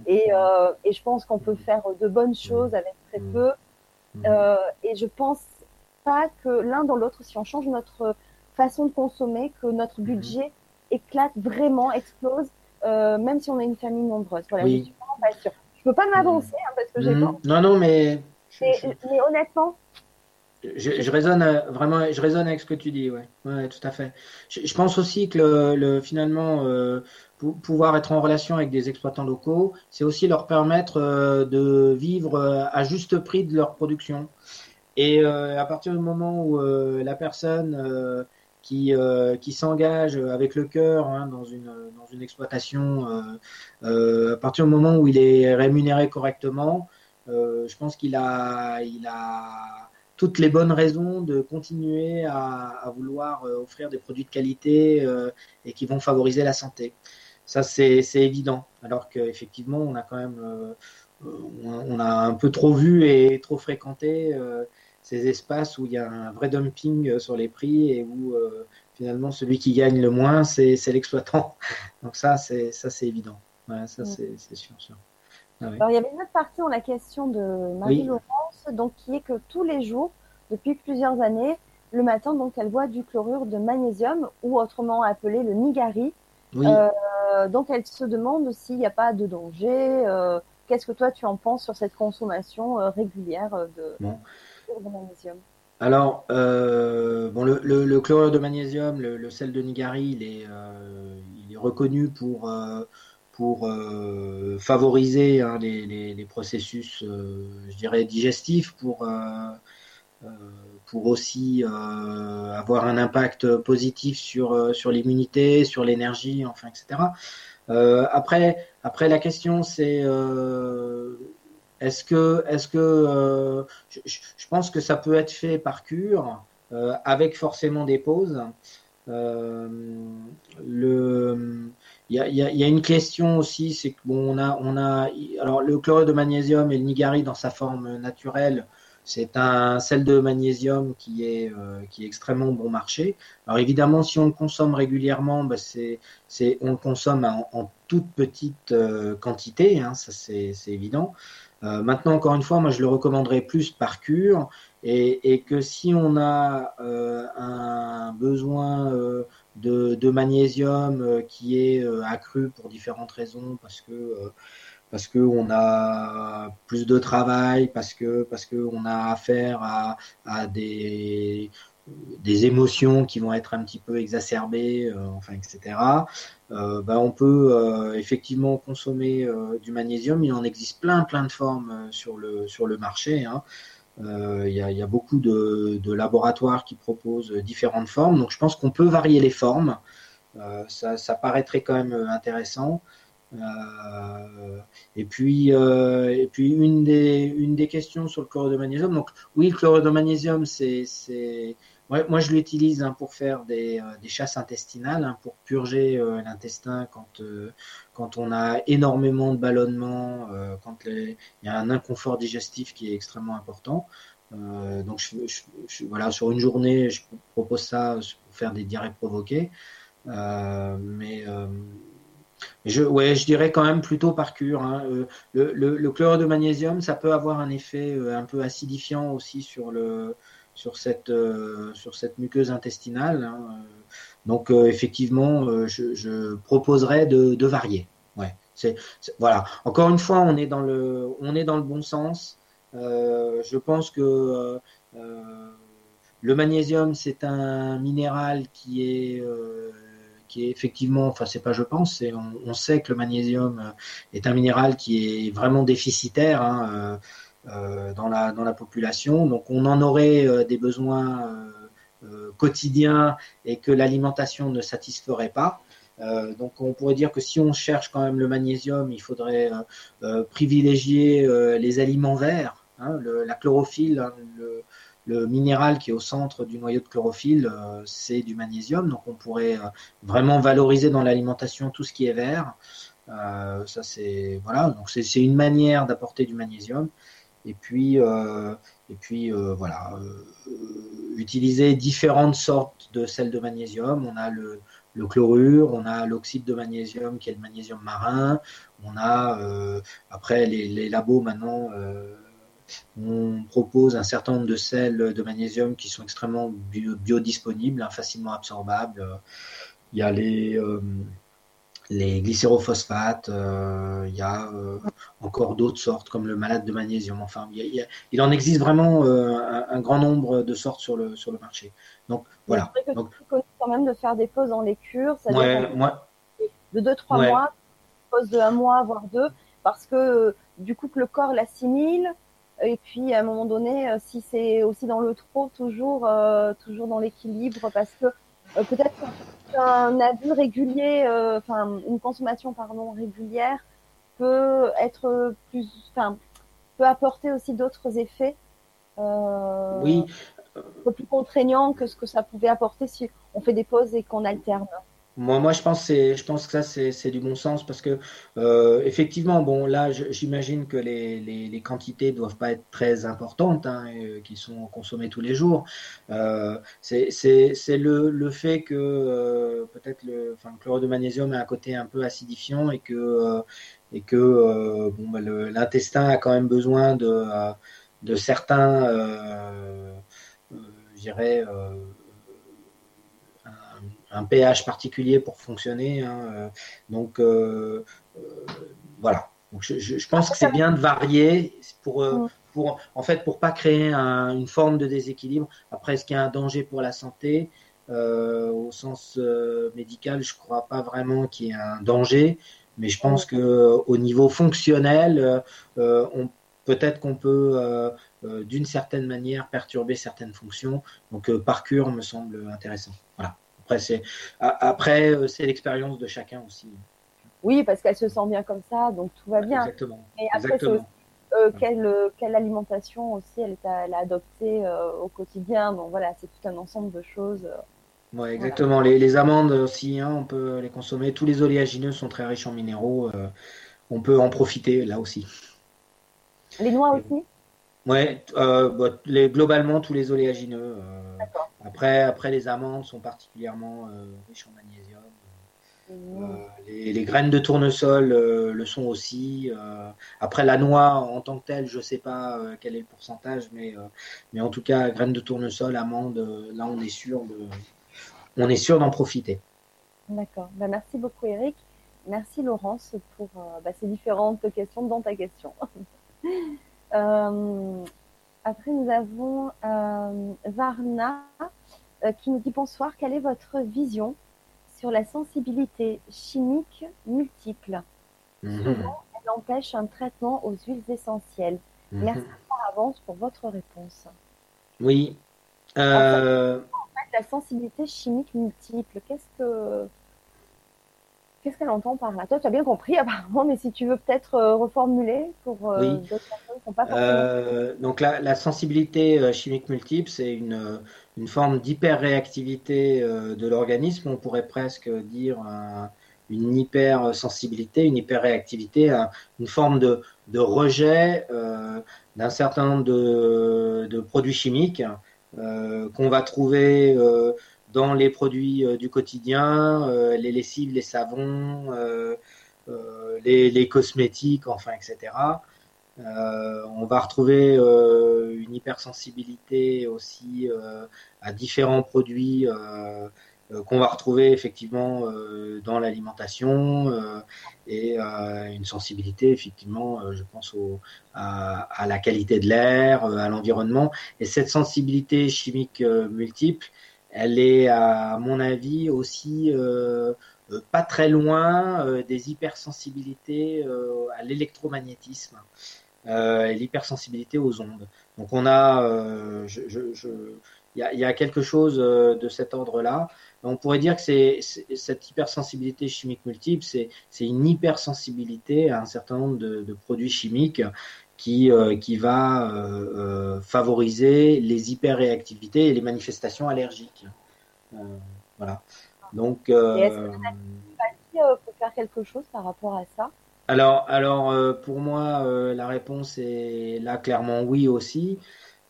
S1: et, euh, et je pense qu'on peut faire de bonnes choses avec très peu. Euh, et je pense pas que l'un dans l'autre, si on change notre façon de consommer, que notre budget éclate vraiment, explose, euh, même si on a une famille nombreuse. Voilà, je suis vraiment pas sûre. Je peux pas m'avancer hein, parce que j'ai
S2: pas. Non, non, mais.
S1: Mais, honnêtement.
S2: Je, raisonne euh, vraiment, je raisonne avec ce que tu dis, ouais, ouais, tout à fait. Je, pense aussi que le, finalement, euh, pouvoir être en relation avec des exploitants locaux, c'est aussi leur permettre de vivre à juste prix de leur production. Et à partir du moment où la personne qui, euh, qui s'engage avec le cœur hein, dans, une, dans une exploitation, euh, euh, à partir du moment où il est rémunéré correctement, je pense qu'il a, il a toutes les bonnes raisons de continuer à vouloir offrir des produits de qualité et qui vont favoriser la santé. Ça, c'est évident. Alors qu'effectivement, on a quand même, on a un peu trop vu et trop fréquenté ces espaces où il y a un vrai dumping euh, sur les prix et où euh, finalement celui qui gagne le moins, c'est l'exploitant. Donc ça, c'est ça c'est évident. ça, c'est sûr,
S1: Alors, il y avait une autre partie dans la question de Marie-Laurence, donc qui est que tous les jours, depuis plusieurs années, le matin, donc elle boit du chlorure de magnésium, ou autrement appelé le Nigari. Euh, donc elle se demande s'il n'y a pas de danger. Qu'est-ce que toi tu en penses sur cette consommation régulière de,
S2: alors, euh, bon, le, chlorure de magnésium, le, sel de Nigari, il est, euh, il est reconnu pour, euh, pour favoriser hein, les, processus, je dirais, digestifs, pour, pour aussi avoir un impact positif sur, sur l'immunité, sur l'énergie, enfin, etc. après, après, la question, c'est est-ce que, est-ce que, euh, je, pense que ça peut être fait par cure, euh, avec forcément des pauses. Euh, il y a, y a, une question aussi, c'est que bon, on a, on a, alors le chlorure de magnésium et le nigari dans sa forme naturelle, c'est un sel de magnésium qui est, qui est extrêmement bon marché. Alors évidemment, si on le consomme régulièrement, bah c'est, c'est, on le consomme en, en toute petite quantité, hein, ça c'est, c'est évident. Euh, maintenant, encore une fois, moi, je le recommanderais plus par cure et, que si on a euh, un besoin euh, de, magnésium qui est accru pour différentes raisons, parce que parce qu'on a plus de travail, parce parce qu'on a affaire à, des des émotions qui vont être un petit peu exacerbées, euh, enfin, etc. Euh, ben, on peut euh, effectivement consommer du magnésium. Il en existe plein, plein de formes sur le sur le marché. Hein. Il y, a, y, a, beaucoup de, de, laboratoires qui proposent différentes formes. Donc, je pense qu'on peut varier les formes. Ça, ça, paraîtrait quand même intéressant. Et puis, et puis une des une des questions sur le chlorure. Donc, oui, le chlorure magnésium, c'est moi, je l'utilise hein, pour faire des, euh, des, chasses intestinales, hein, pour purger euh, l'intestin quand, euh, quand on a énormément de ballonnement, quand il y a un inconfort digestif qui est extrêmement important. donc, voilà, sur une journée, je propose ça pour faire des diarrhées provoquées. mais je, ouais, je dirais quand même plutôt par cure. Hein. Le, le, le, chlorure de magnésium, ça peut avoir un effet un peu acidifiant aussi sur le, sur cette, euh, sur cette muqueuse intestinale. Hein. Donc euh, effectivement, euh, je, proposerais de, varier. Ouais, c'est, voilà. Encore une fois, on est dans le, on est dans le bon sens. je pense que le magnésium, c'est un minéral qui est qui est effectivement, enfin c'est pas je pense, c'est on, sait que le magnésium est un minéral qui est vraiment déficitaire. Hein, euh, dans, la, dans la population. Donc on en aurait euh, des besoins euh, quotidiens et que l'alimentation ne satisferait pas. Euh, donc on pourrait dire que si on cherche quand même le magnésium, il faudrait euh, privilégier les aliments verts, hein, la chlorophylle, hein, le, le minéral qui est au centre du noyau de chlorophylle, c'est du magnésium. Donc on pourrait vraiment valoriser dans l'alimentation tout ce qui est vert. ça c'est voilà, donc c'est une manière d'apporter du magnésium. Et puis, et puis voilà, utiliser différentes sortes de sels de magnésium. On a le, chlorure, on a l'oxyde de magnésium qui est le magnésium marin, on a euh, après les, labos maintenant euh, on propose un certain nombre de sels de magnésium qui sont extrêmement biodisponibles, hein, facilement absorbables. Il y a les, euh, les glycérophosphates, il y a encore d'autres sortes comme le malade de magnésium. Enfin, il, en existe vraiment un, grand nombre de sortes sur le, sur le marché. Donc voilà.
S1: C'est
S2: Donc,
S1: quand même de faire des pauses dans les cures,
S2: ça ouais,
S1: de 2-3 mois, pause de un mois voire deux, parce que du coup que le corps l'assimile. Et puis à un moment donné, euh, si c'est aussi dans le trop, toujours, euh, toujours dans l'équilibre, parce que euh, peut-être qu'un abus régulier, enfin une consommation pardon régulière peut être plus, enfin peut apporter aussi d'autres effets.
S2: oui,
S1: un peu plus contraignant que ce que ça pouvait apporter si on fait des pauses et qu'on alterne.
S2: Moi, moi, je pense, que ça, c'est du bon sens parce que, euh, effectivement, bon, là, j'imagine que les, les, quantités doivent pas être très importantes, hein, euh, qui sont consommées tous les jours. Euh, c'est le, fait que peut-être le, enfin, le chlorure de magnésium a un côté un peu acidifiant et que, et que bah, l'intestin a quand même besoin de, de certains je dirais, un, pH particulier pour fonctionner. Hein, euh, donc, euh, voilà. Donc, je, pense que c'est bien de varier pour, pour, en fait, pour pas créer une forme de déséquilibre. Après, est-ce qu'il y a un danger pour la santé? Au sens médical, je crois pas vraiment qu'il y ait un danger, mais je pense que au niveau fonctionnel, peut-être qu'on peut euh, d'une certaine manière perturber certaines fonctions. Donc euh, par cure me semble intéressant. Après c'est après euh, c'est l'expérience de chacun aussi.
S1: Oui, parce qu'elle se sent bien comme ça, donc tout va bien.
S2: Exactement.
S1: Et après, quelle, quelle, alimentation aussi elle, a, elle a adoptée au quotidien. Donc voilà, c'est tout un ensemble de choses.
S2: Ouais, exactement. Les, les, amandes aussi, hein, on peut les consommer. Tous les oléagineux sont très riches en minéraux. on peut en profiter là aussi.
S1: Les noix aussi?
S2: Euh, bah, globalement tous les oléagineux. Euh, après, après, les amandes sont particulièrement euh, riches en magnésium. Mmh. Les, graines de tournesol le sont aussi. après, la noix en tant que telle, je ne sais pas quel est le pourcentage, mais, mais en tout cas, graines de tournesol, amandes, là, on est sûr de, on est sûr d'en profiter.
S1: D'accord. Bah, merci beaucoup, Eric. Merci, Laurence, pour bah, ces différentes questions dans ta question. Euh, après, nous avons euh, Varna euh, qui nous dit bonsoir. Quelle est votre vision sur la sensibilité chimique multiple? Mhm. Souvent, elle empêche un traitement aux huiles essentielles. Mhm. Merci par avance pour votre réponse.
S2: Oui.
S1: En, fait, la sensibilité chimique multiple, qu'est-ce que Qu'est-ce qu'elle entend par là? Toi, tu as bien compris apparemment, mais si tu veux peut-être euh, reformuler pour euh, d'autres personnes qui n'ont pas forcément.
S2: Euh, donc la, sensibilité chimique multiple, c'est une, une forme d'hyperréactivité de l'organisme. On pourrait presque dire une hypersensibilité, une hyperréactivité, une forme de, de rejet d'un certain nombre de, de produits chimiques qu'on va trouver dans les produits euh, du quotidien, euh, les lessives, les savons, euh, les, cosmétiques, enfin, etc. on va retrouver une hypersensibilité aussi à différents produits qu'on va retrouver effectivement dans l'alimentation et une sensibilité effectivement, je pense à, la qualité de l'air, à l'environnement. Et cette sensibilité chimique multiple, elle est, à mon avis, aussi euh, euh, pas très loin euh, des hypersensibilités à l'électromagnétisme et l'hypersensibilité aux ondes. Donc on a, il y, a, quelque chose de cet ordre-là. On pourrait dire que c'est cette hypersensibilité chimique multiple, c'est une hypersensibilité à un certain nombre de, produits chimiques qui, qui va favoriser les hyperréactivités et les manifestations allergiques. voilà. Donc,
S1: est-ce faut faire quelque chose par rapport à ça?
S2: Alors, alors pour moi, la réponse est là clairement oui aussi.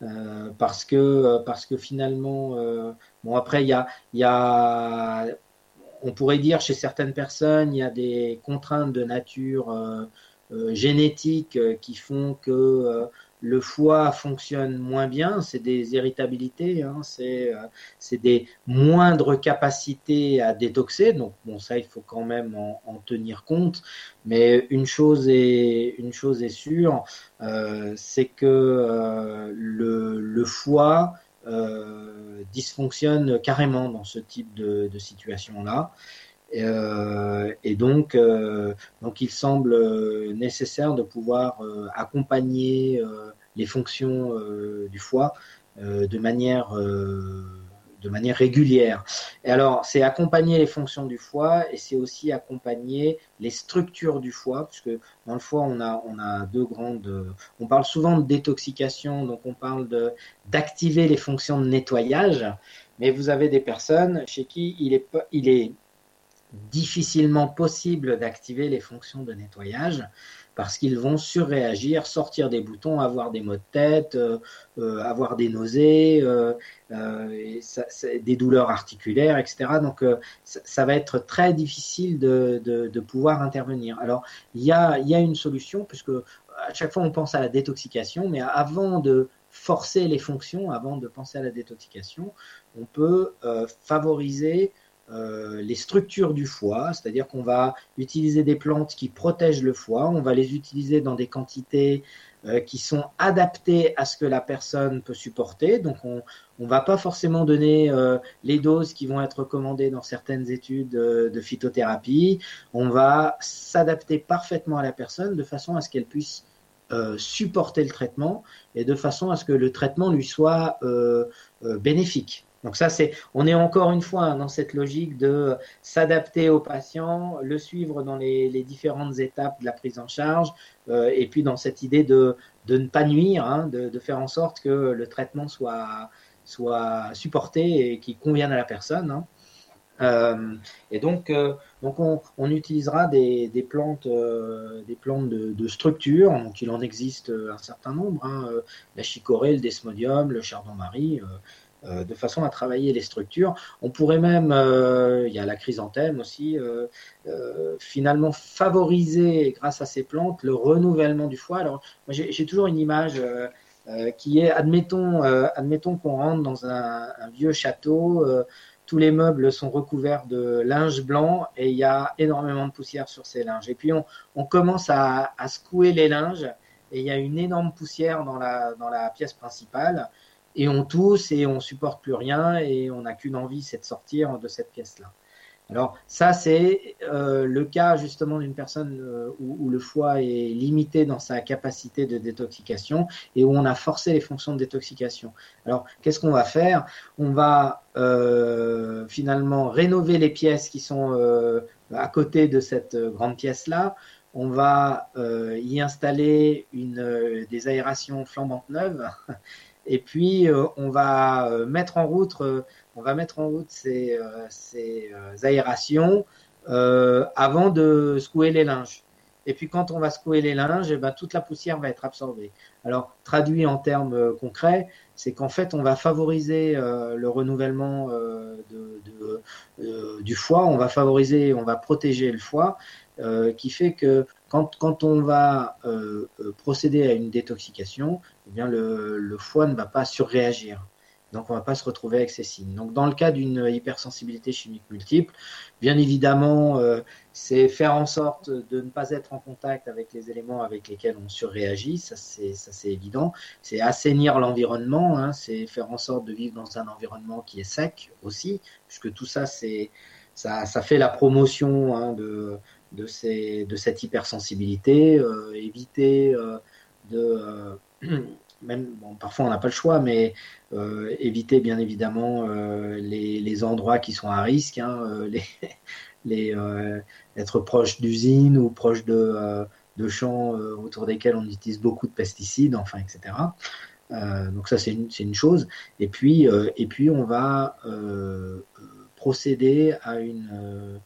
S2: Euh, parce que euh, parce que finalement euh, bon après il y a y a on pourrait dire chez certaines personnes il y a des contraintes de nature génétique qui font que le foie fonctionne moins bien, c'est des irritabilités, hein, c'est euh, des moindres capacités à détoxer. Donc bon, ça il faut quand même en, tenir compte. Mais une chose est une chose est sûre, euh, c'est que euh, le, foie dysfonctionne carrément dans ce type de, de situation là. Et donc, donc, il semble nécessaire de pouvoir accompagner les fonctions euh, du foie euh, de manière euh, de manière régulière. Et alors, c'est accompagner les fonctions du foie et c'est aussi accompagner les structures du foie, puisque dans le foie, on a, on a deux grandes. On parle souvent de détoxication, donc on parle d'activer les fonctions de nettoyage, mais vous avez des personnes chez qui il est, il est difficilement possible d'activer les fonctions de nettoyage parce qu'ils vont surréagir, sortir des boutons, avoir des maux de tête, euh, euh, avoir des nausées, euh, des douleurs articulaires, etc. Donc ça, va être très difficile de, pouvoir intervenir. Alors il y a, y a une solution, puisque à chaque fois on pense à la détoxication, mais avant de forcer les fonctions, avant de penser à la détoxication, on peut favoriser euh, les structures du foie, c'est-à-dire qu'on va utiliser des plantes qui protègent le foie, on va les utiliser dans des quantités euh, qui sont adaptées à ce que la personne peut supporter. Donc on ne va pas forcément donner euh, les doses qui vont être recommandées dans certaines études de phytothérapie. On va s'adapter parfaitement à la personne de façon à ce qu'elle puisse supporter le traitement et de façon à ce que le traitement lui soit bénéfique. Donc ça, c'est, on est encore une fois dans cette logique de s'adapter au patient, le suivre dans les, différentes étapes de la prise en charge, euh, et puis dans cette idée de, de ne pas nuire, hein, de, faire en sorte que le traitement soit, soit supporté et qu'il convienne à la personne. Hein. Euh, et donc, euh, donc on, utilisera des, plantes, des plantes de, structure. Il en existe un certain nombre hein, la chicorée, le desmodium, le chardon-marie. Euh, de façon à travailler les structures. On pourrait même, euh, il y a la chrysanthème aussi, euh, finalement favoriser grâce à ces plantes le renouvellement du foie. Alors, j'ai toujours une image qui est, admettons, admettons qu'on rentre dans un, vieux château tous les meubles sont recouverts de linge blanc et il y a énormément de poussière sur ces linges. Et puis on, commence à, à, secouer les linges et il y a une énorme poussière dans la, dans la pièce principale et on tousse et on supporte plus rien et on n'a qu'une envie, c'est de sortir de cette pièce-là. Alors ça, c'est euh, le cas justement d'une personne euh, où, le foie est limité dans sa capacité de détoxication et où on a forcé les fonctions de détoxication. Alors qu'est-ce qu'on va faire? On va euh, finalement rénover les pièces qui sont à côté de cette grande pièce-là. On va y installer une, des aérations flambantes neuves et puis, euh, on va euh, mettre en route, euh, on va mettre en route ces, aérations avant de secouer les linges. Et puis, quand on va secouer les linges, eh ben, toute la poussière va être absorbée. Alors, traduit en termes concrets, c'est qu'en fait, on va favoriser le renouvellement du foie, on va favoriser, on va protéger le foie, qui fait que quand, on va procéder à une détoxication, eh bien le, foie ne va pas surréagir. Donc on ne va pas se retrouver avec ces signes. Donc dans le cas d'une hypersensibilité chimique multiple, bien évidemment, euh, c'est faire en sorte de ne pas être en contact avec les éléments avec lesquels on surréagit, ça c'est évident. C'est assainir l'environnement, hein, c'est faire en sorte de vivre dans un environnement qui est sec aussi, puisque tout ça ça, fait la promotion hein, de de, cette hypersensibilité, euh, éviter euh, de même parfois on n'a pas le choix, mais éviter bien évidemment les, les, endroits qui sont à risque, hein, les être proche d'usines ou proche de, champs autour desquels on utilise beaucoup de pesticides, enfin, etc. donc ça c'est une, chose. Et puis, et puis on va procéder à une,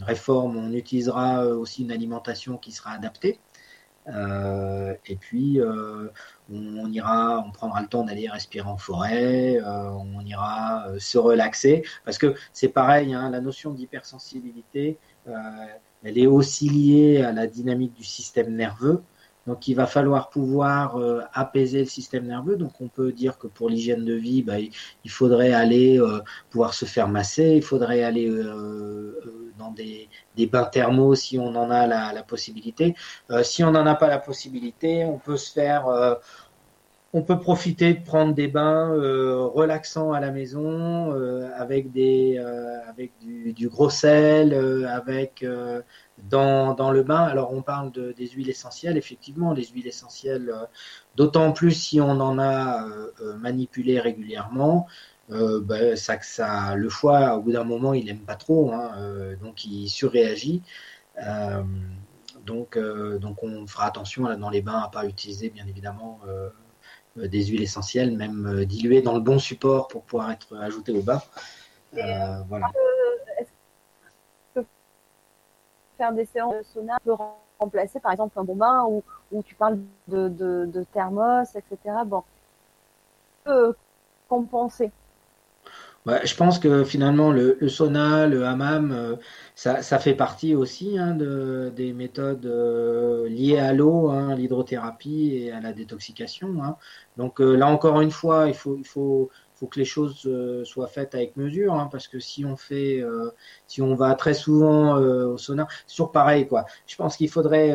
S2: réforme. On utilisera aussi une alimentation qui sera adaptée. Euh, et puis, euh, on, ira, on prendra le temps d'aller respirer en forêt, euh, on ira se relaxer, parce que c'est pareil, hein, la notion d'hypersensibilité, elle est aussi liée à la dynamique du système nerveux. Donc il va falloir pouvoir apaiser le système nerveux. Donc on peut dire que pour l'hygiène de vie, bah, il faudrait aller pouvoir se faire masser, il faudrait aller dans des, bains thermaux si on en a la, possibilité. si on n'en a pas la possibilité, on peut se faire on peut profiter de prendre des bains relaxants à la maison avec des avec du, gros sel, avec dans, le bain. Alors on parle de, des huiles essentielles, effectivement, les huiles essentielles, euh, d'autant plus si on en a euh, euh, manipulé régulièrement. Ben, ça, ça, le foie, au bout d'un moment, il n'aime pas trop, hein, donc il surréagit. donc, donc on fera attention là, dans les bains à pas utiliser, bien évidemment, des huiles essentielles, même diluées dans le bon support pour pouvoir être ajoutées au bain.
S1: voilà faire des séances de sauna peut remplacer par exemple un bon bain ou, ou tu parles de, de, thermos, etc. Bon, peut compenser.
S2: Je pense que finalement le, sauna, le hammam, euh, ça, fait partie aussi hein, de, des méthodes euh, liées à l'eau, hein, l'hydrothérapie et à la détoxication. Hein. Donc euh, là encore une fois, il faut, que les choses soient faites avec mesure, hein, parce que si on fait, si on va très souvent au sauna, c'est toujours pareil, quoi. Je pense qu'il faudrait,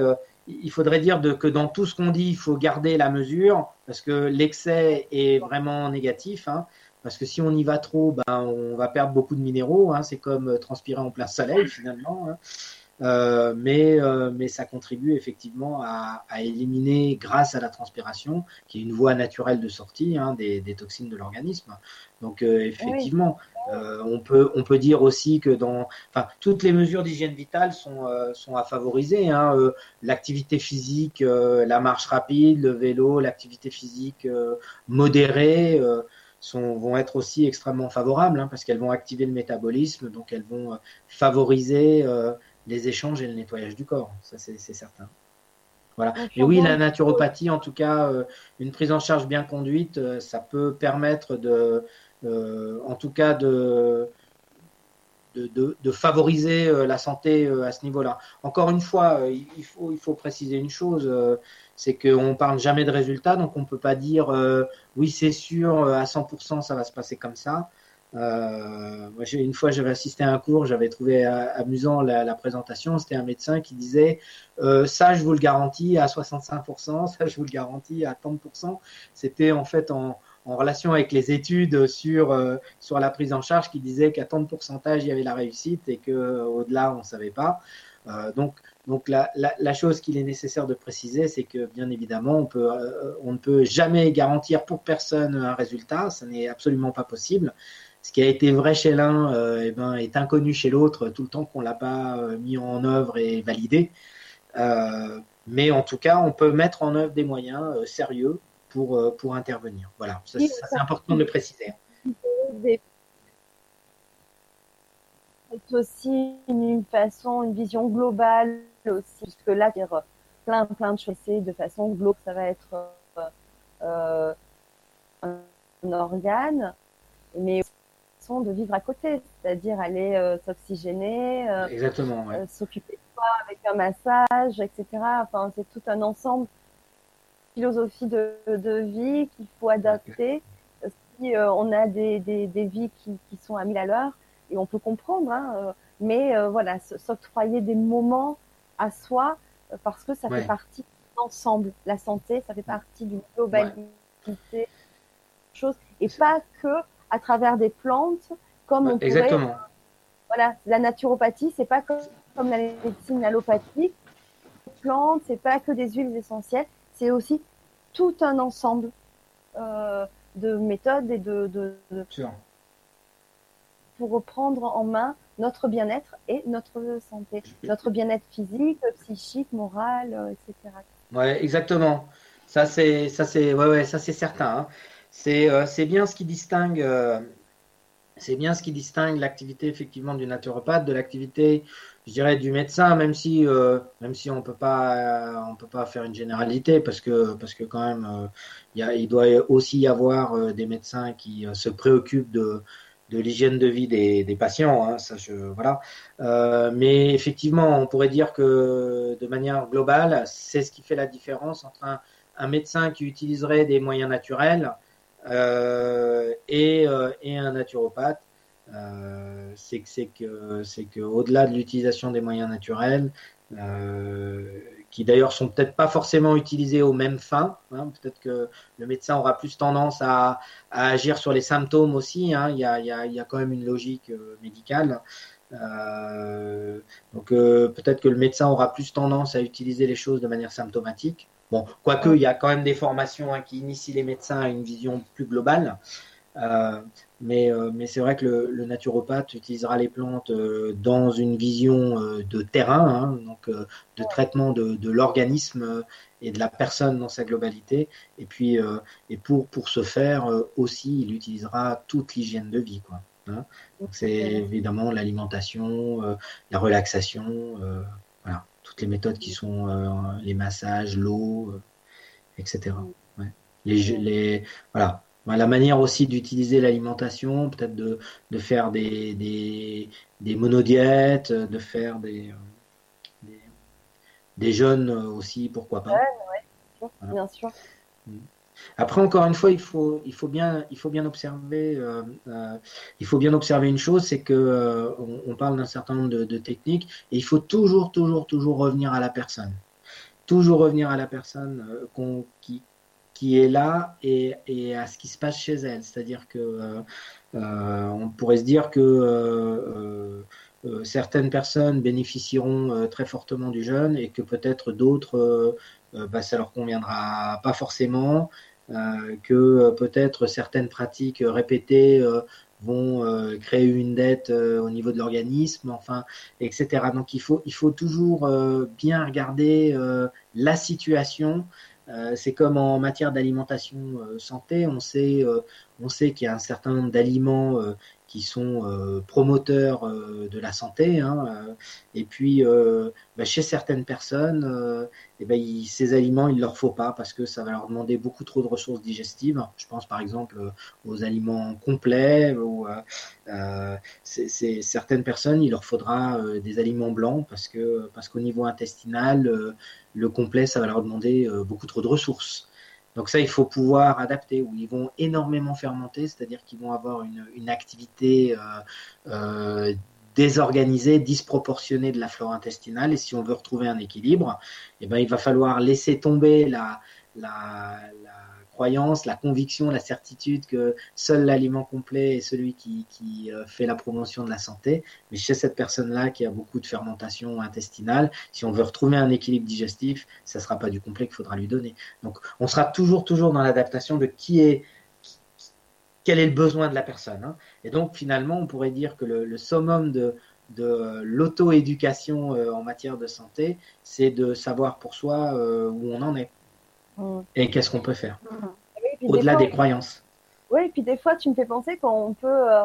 S2: dire que dans tout ce qu'on dit, il faut garder la mesure, parce que l'excès est vraiment négatif. Parce que si on y va trop, ben, on va perdre beaucoup de minéraux. Hein, c'est comme transpirer en plein soleil finalement. Hein. Euh, mais, euh, mais ça contribue effectivement à, à, éliminer, grâce à la transpiration, qui est une voie naturelle de sortie hein, des, des, toxines de l'organisme. Donc euh, effectivement, on, peut, on peut dire aussi que dans, enfin, toutes les mesures d'hygiène vitale sont, sont à favoriser. Hein, l'activité physique, la marche rapide, le vélo, l'activité physique modérée. Sont, vont être aussi extrêmement favorables hein, parce qu'elles vont activer le métabolisme, donc elles vont favoriser les échanges et le nettoyage du corps. Ça, c'est certain. Voilà. Et oui, la naturopathie, en tout cas, euh, une prise en charge bien conduite, euh, ça peut permettre de, euh, en tout cas, de, de, favoriser la santé à ce niveau-là. Encore une fois, il, faut, il faut préciser une chose, c'est qu'on ne parle jamais de résultats, donc on ne peut pas dire oui, c'est sûr, à 100%, ça va se passer comme ça. Euh, moi, une fois, j'avais assisté à un cours, j'avais trouvé euh, amusant la, présentation. C'était un médecin qui disait euh, ça, je vous le garantis à 65%, ça, je vous le garantis à 30%. C'était en fait en, relation avec les études sur sur la prise en charge qui disait qu'à tant de pourcentage il y avait la réussite et que au-delà on savait pas. donc donc la, la, chose qu'il est nécessaire de préciser, c'est que bien évidemment on peut on ne peut jamais garantir pour personne un résultat, ce n'est absolument pas possible ce qui a été vrai chez l'un euh, eh ben, est inconnu chez l'autre tout le temps qu'on l'a pas euh, mis en œuvre et validé. Euh, mais en tout cas, on peut mettre en œuvre des moyens sérieux pour, pour intervenir. Voilà, ça, c'est important de le préciser.
S1: C'est aussi une façon, une vision globale aussi, puisque là, dire plein, plein de choses, de façon globale, ça va être un organe, mais de vivre à côté, c'est-à-dire aller euh, s'oxygéner, euh,
S2: euh,
S1: s'occuper de soi avec un massage, etc. Enfin, c'est tout un ensemble philosophie de, de vie qu'il faut adapter. Si on a des, des, des vies qui, qui, sont à mille à l'heure, et on peut comprendre, hein, mais voilà, s'octroyer des moments à soi parce que ça fait partie de l'ensemble. La santé, ça fait partie d'une globalité, chose, et pas que à travers des plantes, comme on
S2: Exactement.
S1: Pourrait, voilà, la naturopathie, c'est pas comme, comme la médecine allopathique. Les plantes, c'est pas que des huiles essentielles, c'est aussi tout un ensemble euh, de méthodes et de, de, pour reprendre en main notre bien-être et notre santé, notre bien-être physique, psychique, moral, euh, etc.
S2: Ouais, exactement. Ça c'est ça c'est ouais, ouais ça c'est certain. Hein. C'est c'est bien ce qui distingue c'est bien ce qui distingue l'activité effectivement du naturopathe de l'activité, je dirais, du médecin, même si, euh, même si on peut pas, on peut pas faire une généralité, parce que, parce que quand même, euh, il, il doit aussi y avoir euh, des médecins qui se préoccupent de, de l'hygiène de vie des, des patients. Hein, ça, je, voilà. mais effectivement, on pourrait dire que de manière globale, c'est ce qui fait la différence entre un, un médecin qui utiliserait des moyens naturels euh, et, euh, et, un naturopathe. Euh, c'est que c'est que c'est que au-delà de l'utilisation des moyens naturels, qui d'ailleurs sont peut-être pas forcément utilisés aux mêmes fins. Hein. peut-être que le médecin aura plus tendance à, à agir sur les symptômes aussi. Hein. il, y a, il, y a, il, y a, quand même une logique médicale. Euh, donc euh, peut-être que le médecin aura plus tendance à utiliser les choses de manière symptomatique. Bon, quoique il y a quand même des formations hein, qui initient les médecins à une vision plus globale. Euh, mais, euh, mais c'est vrai que le, le, naturopathe utilisera les plantes euh, dans une vision euh, de terrain, hein, donc de traitement de, de l'organisme et de la personne dans sa globalité. Et puis, et pour, pour ce faire aussi, il utilisera toute l'hygiène de vie. Quoi, hein. Donc c'est évidemment l'alimentation, la relaxation, voilà toutes les méthodes qui sont les massages, l'eau, etc. Ouais. Les, les, voilà. La manière aussi d'utiliser l'alimentation, peut-être de, de, faire des, des, des monodiètes, de faire des, euh, des, des jeûnes aussi, pourquoi pas.
S1: Ouais, ouais, bien sûr. Mm.
S2: Après, encore une fois, il faut, il faut, bien, il faut bien observer, euh, euh, il faut bien observer une chose, c'est que euh, on, on, parle d'un certain nombre de, de, techniques et il faut toujours, toujours, toujours revenir à la personne, toujours revenir à la personne qui, qui est là et, à ce qui se passe chez elle. C'est-à-dire que euh, on pourrait se dire que certaines personnes bénéficieront très fortement du jeûne et que peut-être d'autres bah, ça leur conviendra pas forcément, euh, que euh, peut-être certaines pratiques répétées euh, vont créer une dette au niveau de l'organisme, enfin, etc. Donc il faut, il faut toujours bien regarder la situation. C'est comme en matière d'alimentation santé, on sait, on sait qu'il y a un certain nombre d'aliments qui sont euh, promoteurs euh, de la santé. Hein, euh, et puis, bah, chez certaines personnes, et ben, ces aliments, il ne leur faut pas parce que ça va leur demander beaucoup trop de ressources digestives. Je pense par exemple aux aliments complets. Ou, certaines personnes, il leur faudra des aliments blancs parce que parce qu'au niveau intestinal, le complet, ça va leur demander beaucoup trop de ressources. Donc ça, il faut pouvoir adapter, où ils vont énormément fermenter, c'est-à-dire qu'ils vont avoir une, une activité euh, euh, désorganisée, disproportionnée de la flore intestinale. Et si on veut retrouver un équilibre, eh ben, il va falloir laisser tomber la, la, la croyance, la conviction, la certitude que seul l'aliment complet est celui qui, qui, euh, fait la promotion de la santé. Mais chez cette personne-là qui a beaucoup de fermentation intestinale, si on veut retrouver un équilibre digestif, ça ne sera pas du complet qu'il faudra lui donner. Donc on sera toujours, toujours dans l'adaptation de qui est quel est le besoin de la personne. Hein. Et donc finalement, on pourrait dire que le, summum de, de l'auto-éducation euh, en matière de santé, c'est de savoir pour soi euh, où on en est. Et qu'est-ce qu'on peut faire. Au-delà des, croyances.
S1: Oui, et puis des fois, tu me fais penser qu'on peut euh,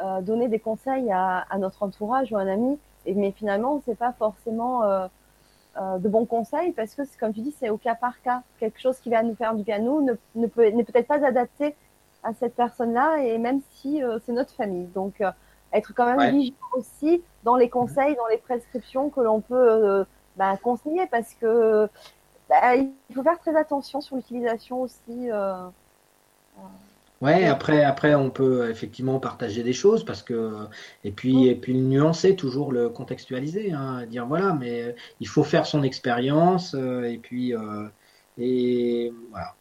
S1: euh, donner des conseils à, à, notre entourage ou à un ami, et, mais finalement, c'est pas forcément euh, euh, de bons conseils parce que, comme tu dis, c'est au cas par cas. Quelque chose qui va nous faire du bien nous ne, ne peut, n'est peut-être pas adapté à cette personne-là, et même si c'est notre famille. Donc, être quand même ouais. vigilant aussi dans les conseils, dans les prescriptions que l'on peut bah, conseiller parce que bah, il faut faire très attention sur l'utilisation aussi. Euh,
S2: euh, Ouais, après, après, on peut effectivement partager des choses parce que et puis et puis le nuancer, toujours le contextualiser, hein, dire voilà, mais il faut faire son expérience euh, et puis euh, et voilà.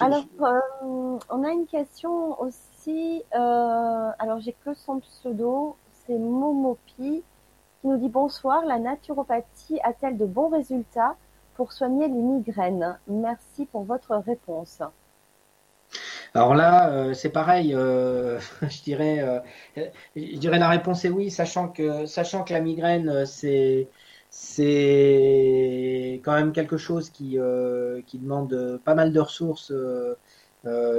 S1: Alors, euh, on a une question aussi. alors, j'ai que son pseudo, c'est Momopi qui nous dit bonsoir. La naturopathie a-t-elle de bons résultats? Pour soigner les migraines Merci pour votre réponse.
S2: Alors là, euh, c'est pareil. Euh, je dirais, euh, je dirais la réponse est oui, sachant que, sachant que la migraine, c'est c'est quand même quelque chose qui, qui demande pas mal de ressources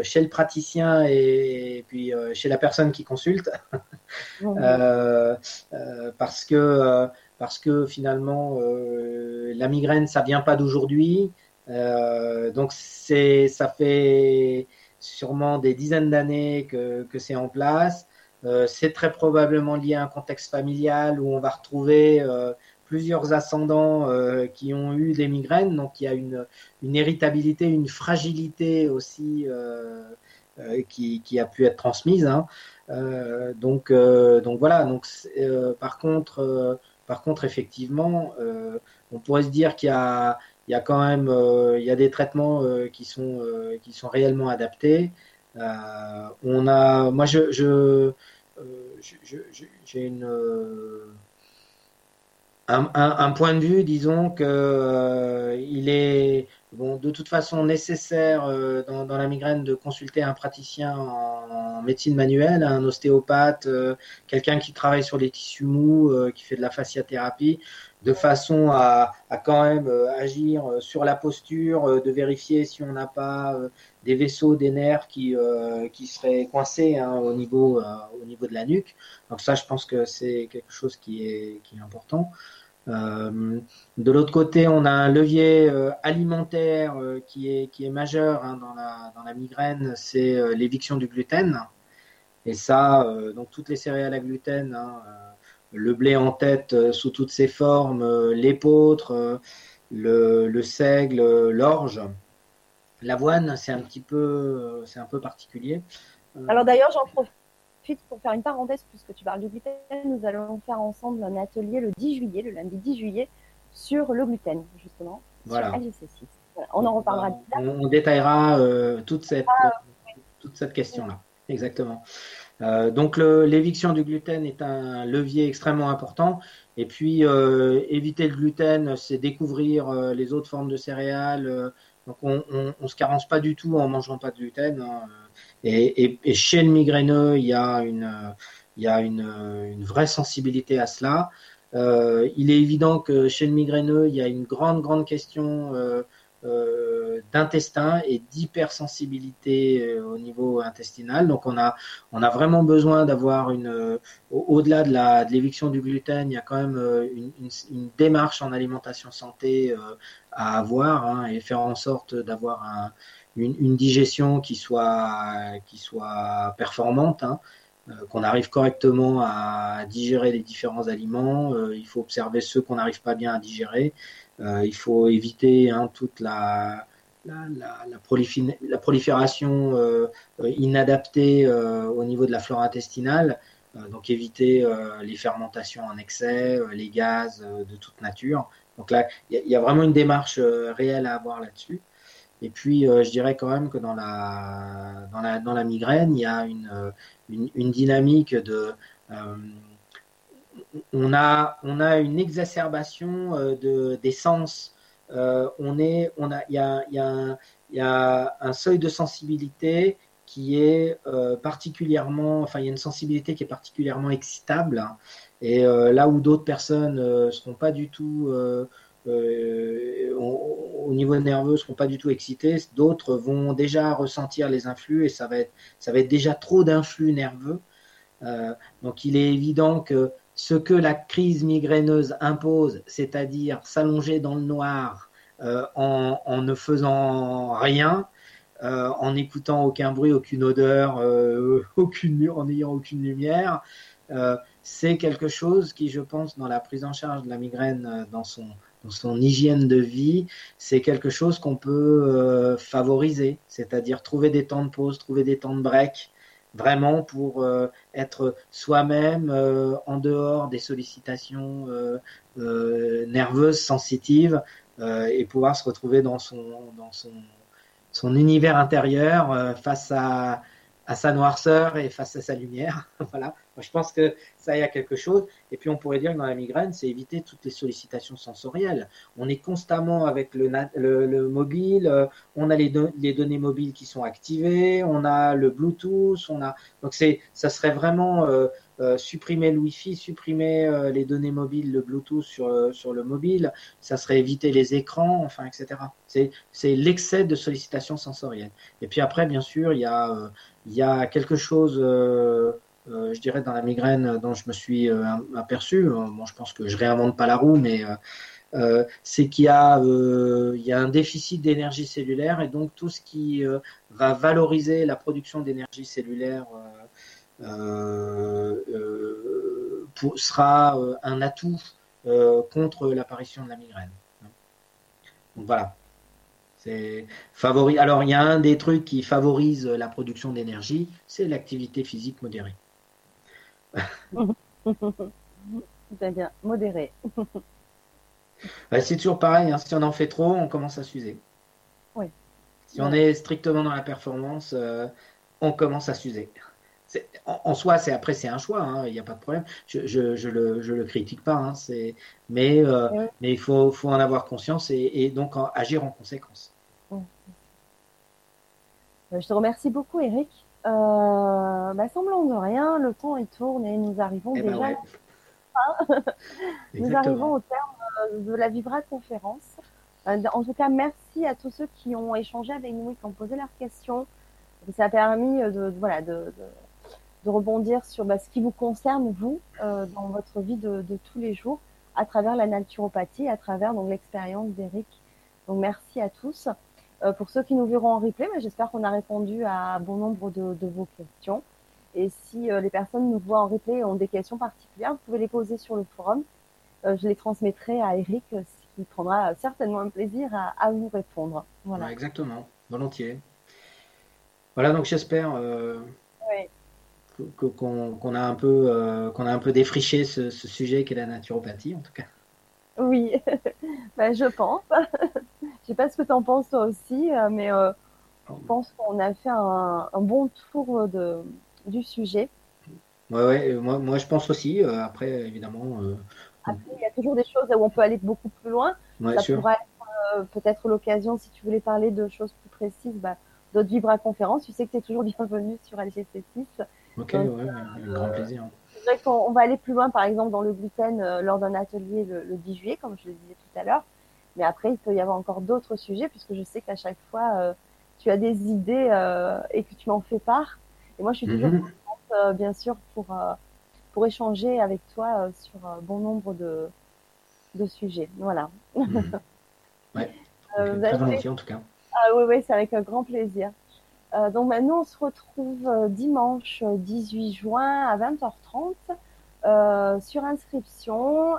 S2: chez le praticien et, puis chez la personne qui consulte, parce que parce que finalement la migraine ça vient pas d'aujourd'hui, donc c'est ça fait sûrement des dizaines d'années que, que c'est en place. c'est très probablement lié à un contexte familial où on va retrouver plusieurs ascendants euh, qui ont eu des migraines, donc il y a une, une héritabilité, une fragilité aussi euh, euh, qui, qui, a pu être transmise. Hein. donc, donc voilà. Donc par contre, par contre, effectivement, on pourrait se dire qu'il y a il y a quand même il y a des traitements qui sont qui sont réellement adaptés. on a, moi, je, je j'ai une un, point de vue, disons que euh, il est bon, de toute façon nécessaire euh, dans, la migraine de consulter un praticien en, médecine manuelle, un ostéopathe, euh, quelqu'un qui travaille sur les tissus mous, qui fait de la fasciathérapie, de façon à, à quand même agir sur la posture, de vérifier si on n'a pas des vaisseaux, des nerfs qui, qui seraient coincés hein, au, niveau, au niveau de la nuque. Donc ça, je pense que c'est quelque chose qui est, qui est important. Euh, de l'autre côté, on a un levier euh, alimentaire euh, qui, est, qui est majeur hein, dans, la, dans la migraine, c'est l'éviction du gluten. Et ça, donc toutes les céréales à gluten, hein, le blé en tête sous toutes ses formes, l'épeautre, le, le seigle, l'orge. L'avoine, c'est un petit peu, c'est un peu particulier.
S1: Alors d'ailleurs, j'en profite pour faire une parenthèse, puisque tu parles du gluten, nous allons faire ensemble un atelier le 10 juillet, le lundi 10 juillet, sur le gluten, justement,
S2: voilà.
S1: sur On en reparlera.
S2: On, on détaillera euh, toute cette, ah, toute cette question-là. Exactement. Euh, donc l'éviction du gluten est un levier extrêmement important. Et puis euh, éviter le gluten, c'est découvrir les autres formes de céréales. donc on, ne se carence pas du tout en mangeant pas de gluten. Hein. Et, chez le migraineux, il y a une, vraie sensibilité à cela. Euh, il est évident que chez le migraineux, il y a une grande, grande question euh, euh, d'intestin et d'hypersensibilité au niveau intestinal. Donc on a, vraiment besoin d'avoir une, au-delà de l'éviction du gluten, il y a quand même une, démarche en alimentation santé à avoir hein, et faire en sorte d'avoir un, une, digestion qui soit, qui soit performante, hein, euh, qu'on arrive correctement à digérer les différents aliments. Euh, il faut observer ceux qu'on n'arrive pas bien à digérer. Euh, il faut éviter hein, toute la, la, la, prolifération inadaptée au niveau de la flore intestinale. donc éviter les fermentations en excès, les gaz de toute nature. Donc là, il y, a vraiment une démarche réelle à avoir là-dessus. Et puis, euh, je dirais quand même que dans la, dans la, dans la migraine, il y a une, euh, une, dynamique de. Euh, on, a, on a une exacerbation de, des sens. on est, on a, il, y a, il y a un seuil de sensibilité qui est particulièrement, enfin, il y a une sensibilité qui est particulièrement excitable. et là où d'autres personnes ne seront pas du tout euh, au niveau nerveux ne seront pas du tout excités, d'autres vont déjà ressentir les influx et ça va être, ça va être déjà trop d'influx nerveux. Euh, donc il est évident que ce que la crise migraineuse impose, c'est-à-dire s'allonger dans le noir euh, en, ne faisant rien, en n'écoutant aucun bruit, aucune odeur, aucune, en n'ayant aucune lumière, c'est quelque chose qui, je pense, dans la prise en charge de la migraine dans son son hygiène de vie, c'est quelque chose qu'on peut euh, favoriser, c'est-à-dire trouver des temps de pause, trouver des temps de break, vraiment pour euh, être soi-même euh, en dehors des sollicitations nerveuses, sensitives, et pouvoir se retrouver dans son, dans son, son univers intérieur face à à sa noirceur et face à sa lumière. voilà. je pense que ça y a quelque chose. Et puis on pourrait dire que dans la migraine, c'est éviter toutes les sollicitations sensorielles. On est constamment avec le, le, mobile, euh, on a les, les, données mobiles qui sont activées, on a le Bluetooth, on a donc c'est ça serait vraiment euh, euh, supprimer le Wi-Fi, supprimer euh, les données mobiles, le Bluetooth sur, euh, sur le mobile, ça serait éviter les écrans, enfin, etc. C'est l'excès de sollicitation sensorielle. Et puis après, bien sûr, il y a, il y a quelque chose, je dirais, dans la migraine dont je me suis aperçu. Bon, je pense que je réinvente pas la roue, mais c'est qu'il y, a, un déficit d'énergie cellulaire et donc tout ce qui va valoriser la production d'énergie cellulaire euh, euh, sera euh, un atout contre l'apparition de la migraine. Voilà. C'est favori. Alors il y a un des trucs qui favorise la production d'énergie, c'est l'activité physique modérée.
S1: C'est-à-dire modérée.
S2: c'est toujours pareil. Hein. Si on en fait trop, on commence à s'user.
S1: Oui.
S2: Si on est strictement dans la performance, on commence à s'user en, soi, c'est après c'est un choix, hein, il n'y a pas de problème. Je, je, le, je le critique pas, hein, mais euh, mais il faut, faut en avoir conscience et, donc agir en conséquence. Euh,
S1: je te remercie beaucoup, Eric. Euh, bah, semblant de rien, le temps il tourne et nous arrivons eh ben déjà. nous arrivons au terme de la Vibra conférence. En tout cas, merci à tous ceux qui ont échangé avec nous et qui ont posé leurs questions. Ça a permis de, voilà, de, de rebondir sur bah, ce qui vous concerne, vous, euh, dans votre vie de, de, tous les jours, à travers la naturopathie, à travers donc l'expérience d'Eric. Donc merci à tous. Euh, pour ceux qui nous verront en replay, bah, j'espère qu'on a répondu à bon nombre de, de vos questions. Et si euh, les personnes nous voient en replay et ont des questions particulières, vous pouvez les poser sur le forum. Euh, je les transmettrai à Eric, ce qui prendra certainement un plaisir à, à vous répondre. Voilà.
S2: exactement, volontiers. Voilà, donc j'espère.
S1: Oui
S2: qu'on a un peu euh, qu'on a un peu défriché ce, sujet qu'est la naturopathie en tout cas.
S1: Oui, ben, je pense. je sais pas ce que tu en penses toi aussi, euh, mais euh, je pense qu'on a fait un, bon tour de, du sujet.
S2: Ouais, ouais, moi, moi je pense aussi. après, évidemment.
S1: Après, il y a toujours des choses où on peut aller beaucoup plus loin.
S2: Ouais,
S1: Ça pourrait être peut-être l'occasion, si tu voulais parler de choses plus précises, bah, d'autres Vibra conférences. Tu sais que tu es toujours bienvenue sur LGC6.
S2: Ok, ouais, grand plaisir.
S1: C'est vrai qu'on va aller plus loin, par exemple, dans le gluten euh, lors d'un atelier le, 10 juillet, comme je le disais tout à l'heure. Mais après, il peut y avoir encore d'autres sujets, puisque je sais qu'à chaque fois, euh, tu as des idées euh, et que tu m'en fais part. Et moi, je suis toujours mm bien sûr, pour, pour échanger avec toi sur bon nombre de, de sujets. Voilà.
S2: Mhm. Ouais. très volontiers, en tout cas.
S1: Ah oui, oui, c'est avec un grand plaisir. Euh, donc maintenant, on se retrouve euh, dimanche 18 euh, juin à 20h30 sur inscription.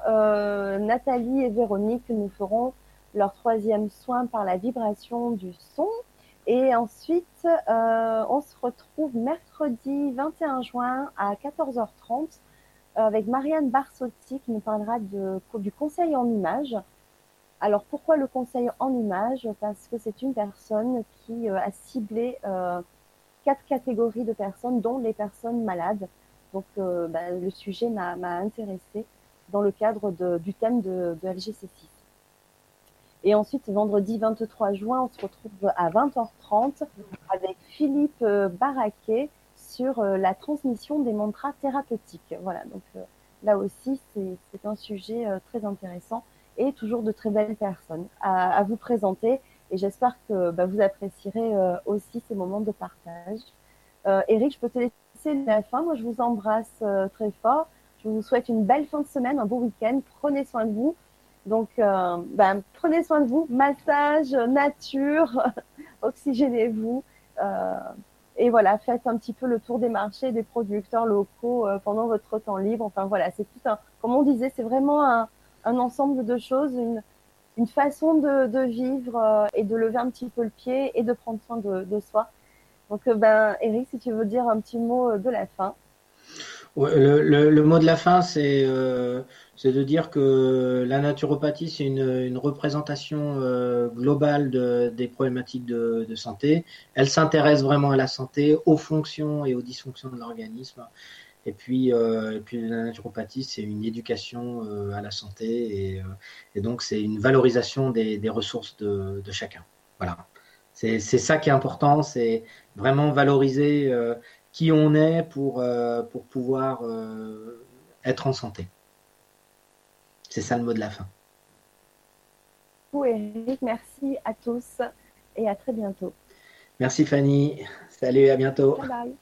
S1: Nathalie et Véronique nous feront leur troisième soin par la vibration du son. Et ensuite, on se retrouve mercredi 21 juin à 14h30 avec Marianne Barsotti qui nous parlera du conseil en images. Alors pourquoi le conseil en image Parce que c'est une personne qui euh, a ciblé euh, quatre catégories de personnes, dont les personnes malades. Donc euh, bah, le sujet m'a intéressé dans le cadre de, du thème de, de LGC6. Et ensuite, vendredi 23 juin, on se retrouve à 20h30 avec Philippe Barraquet sur la transmission des mantras thérapeutiques. Voilà, donc là aussi, c'est un sujet très intéressant et toujours de très belles personnes à, vous présenter. Et j'espère que bah, vous apprécierez euh, aussi ces moments de partage. Euh, Eric, je peux te laisser la fin. Moi, je vous embrasse euh, très fort. Je vous souhaite une belle fin de semaine, un beau week-end. Prenez soin de vous. Donc, euh, ben, prenez soin de vous. Massage, nature, oxygénez-vous. et voilà, faites un petit peu le tour des marchés, des producteurs locaux pendant votre temps libre. Enfin voilà, c'est tout un, comme on disait, c'est vraiment un, un ensemble de choses, une, une façon de, de vivre euh, et de lever un petit peu le pied et de prendre soin de, de soi. Donc, euh, ben, Eric, si tu veux dire un petit mot euh, de la fin.
S2: Le, le, le, mot de la fin, c'est euh, c'est de dire que la naturopathie, c'est une, représentation euh, globale des problématiques de, santé. Elle s'intéresse vraiment à la santé, aux fonctions et aux dysfonctions de l'organisme. Et puis, euh, puis la naturopathie, c'est une éducation euh, à la santé et, donc c'est une valorisation des, ressources de, chacun. Voilà. C'est ça qui est important, c'est vraiment valoriser qui on est pour, pour pouvoir être en santé. C'est ça le mot de la fin.
S1: Oui, Eric, merci à tous et à très bientôt.
S2: Merci Fanny. Salut, à bientôt.
S1: Bye bye.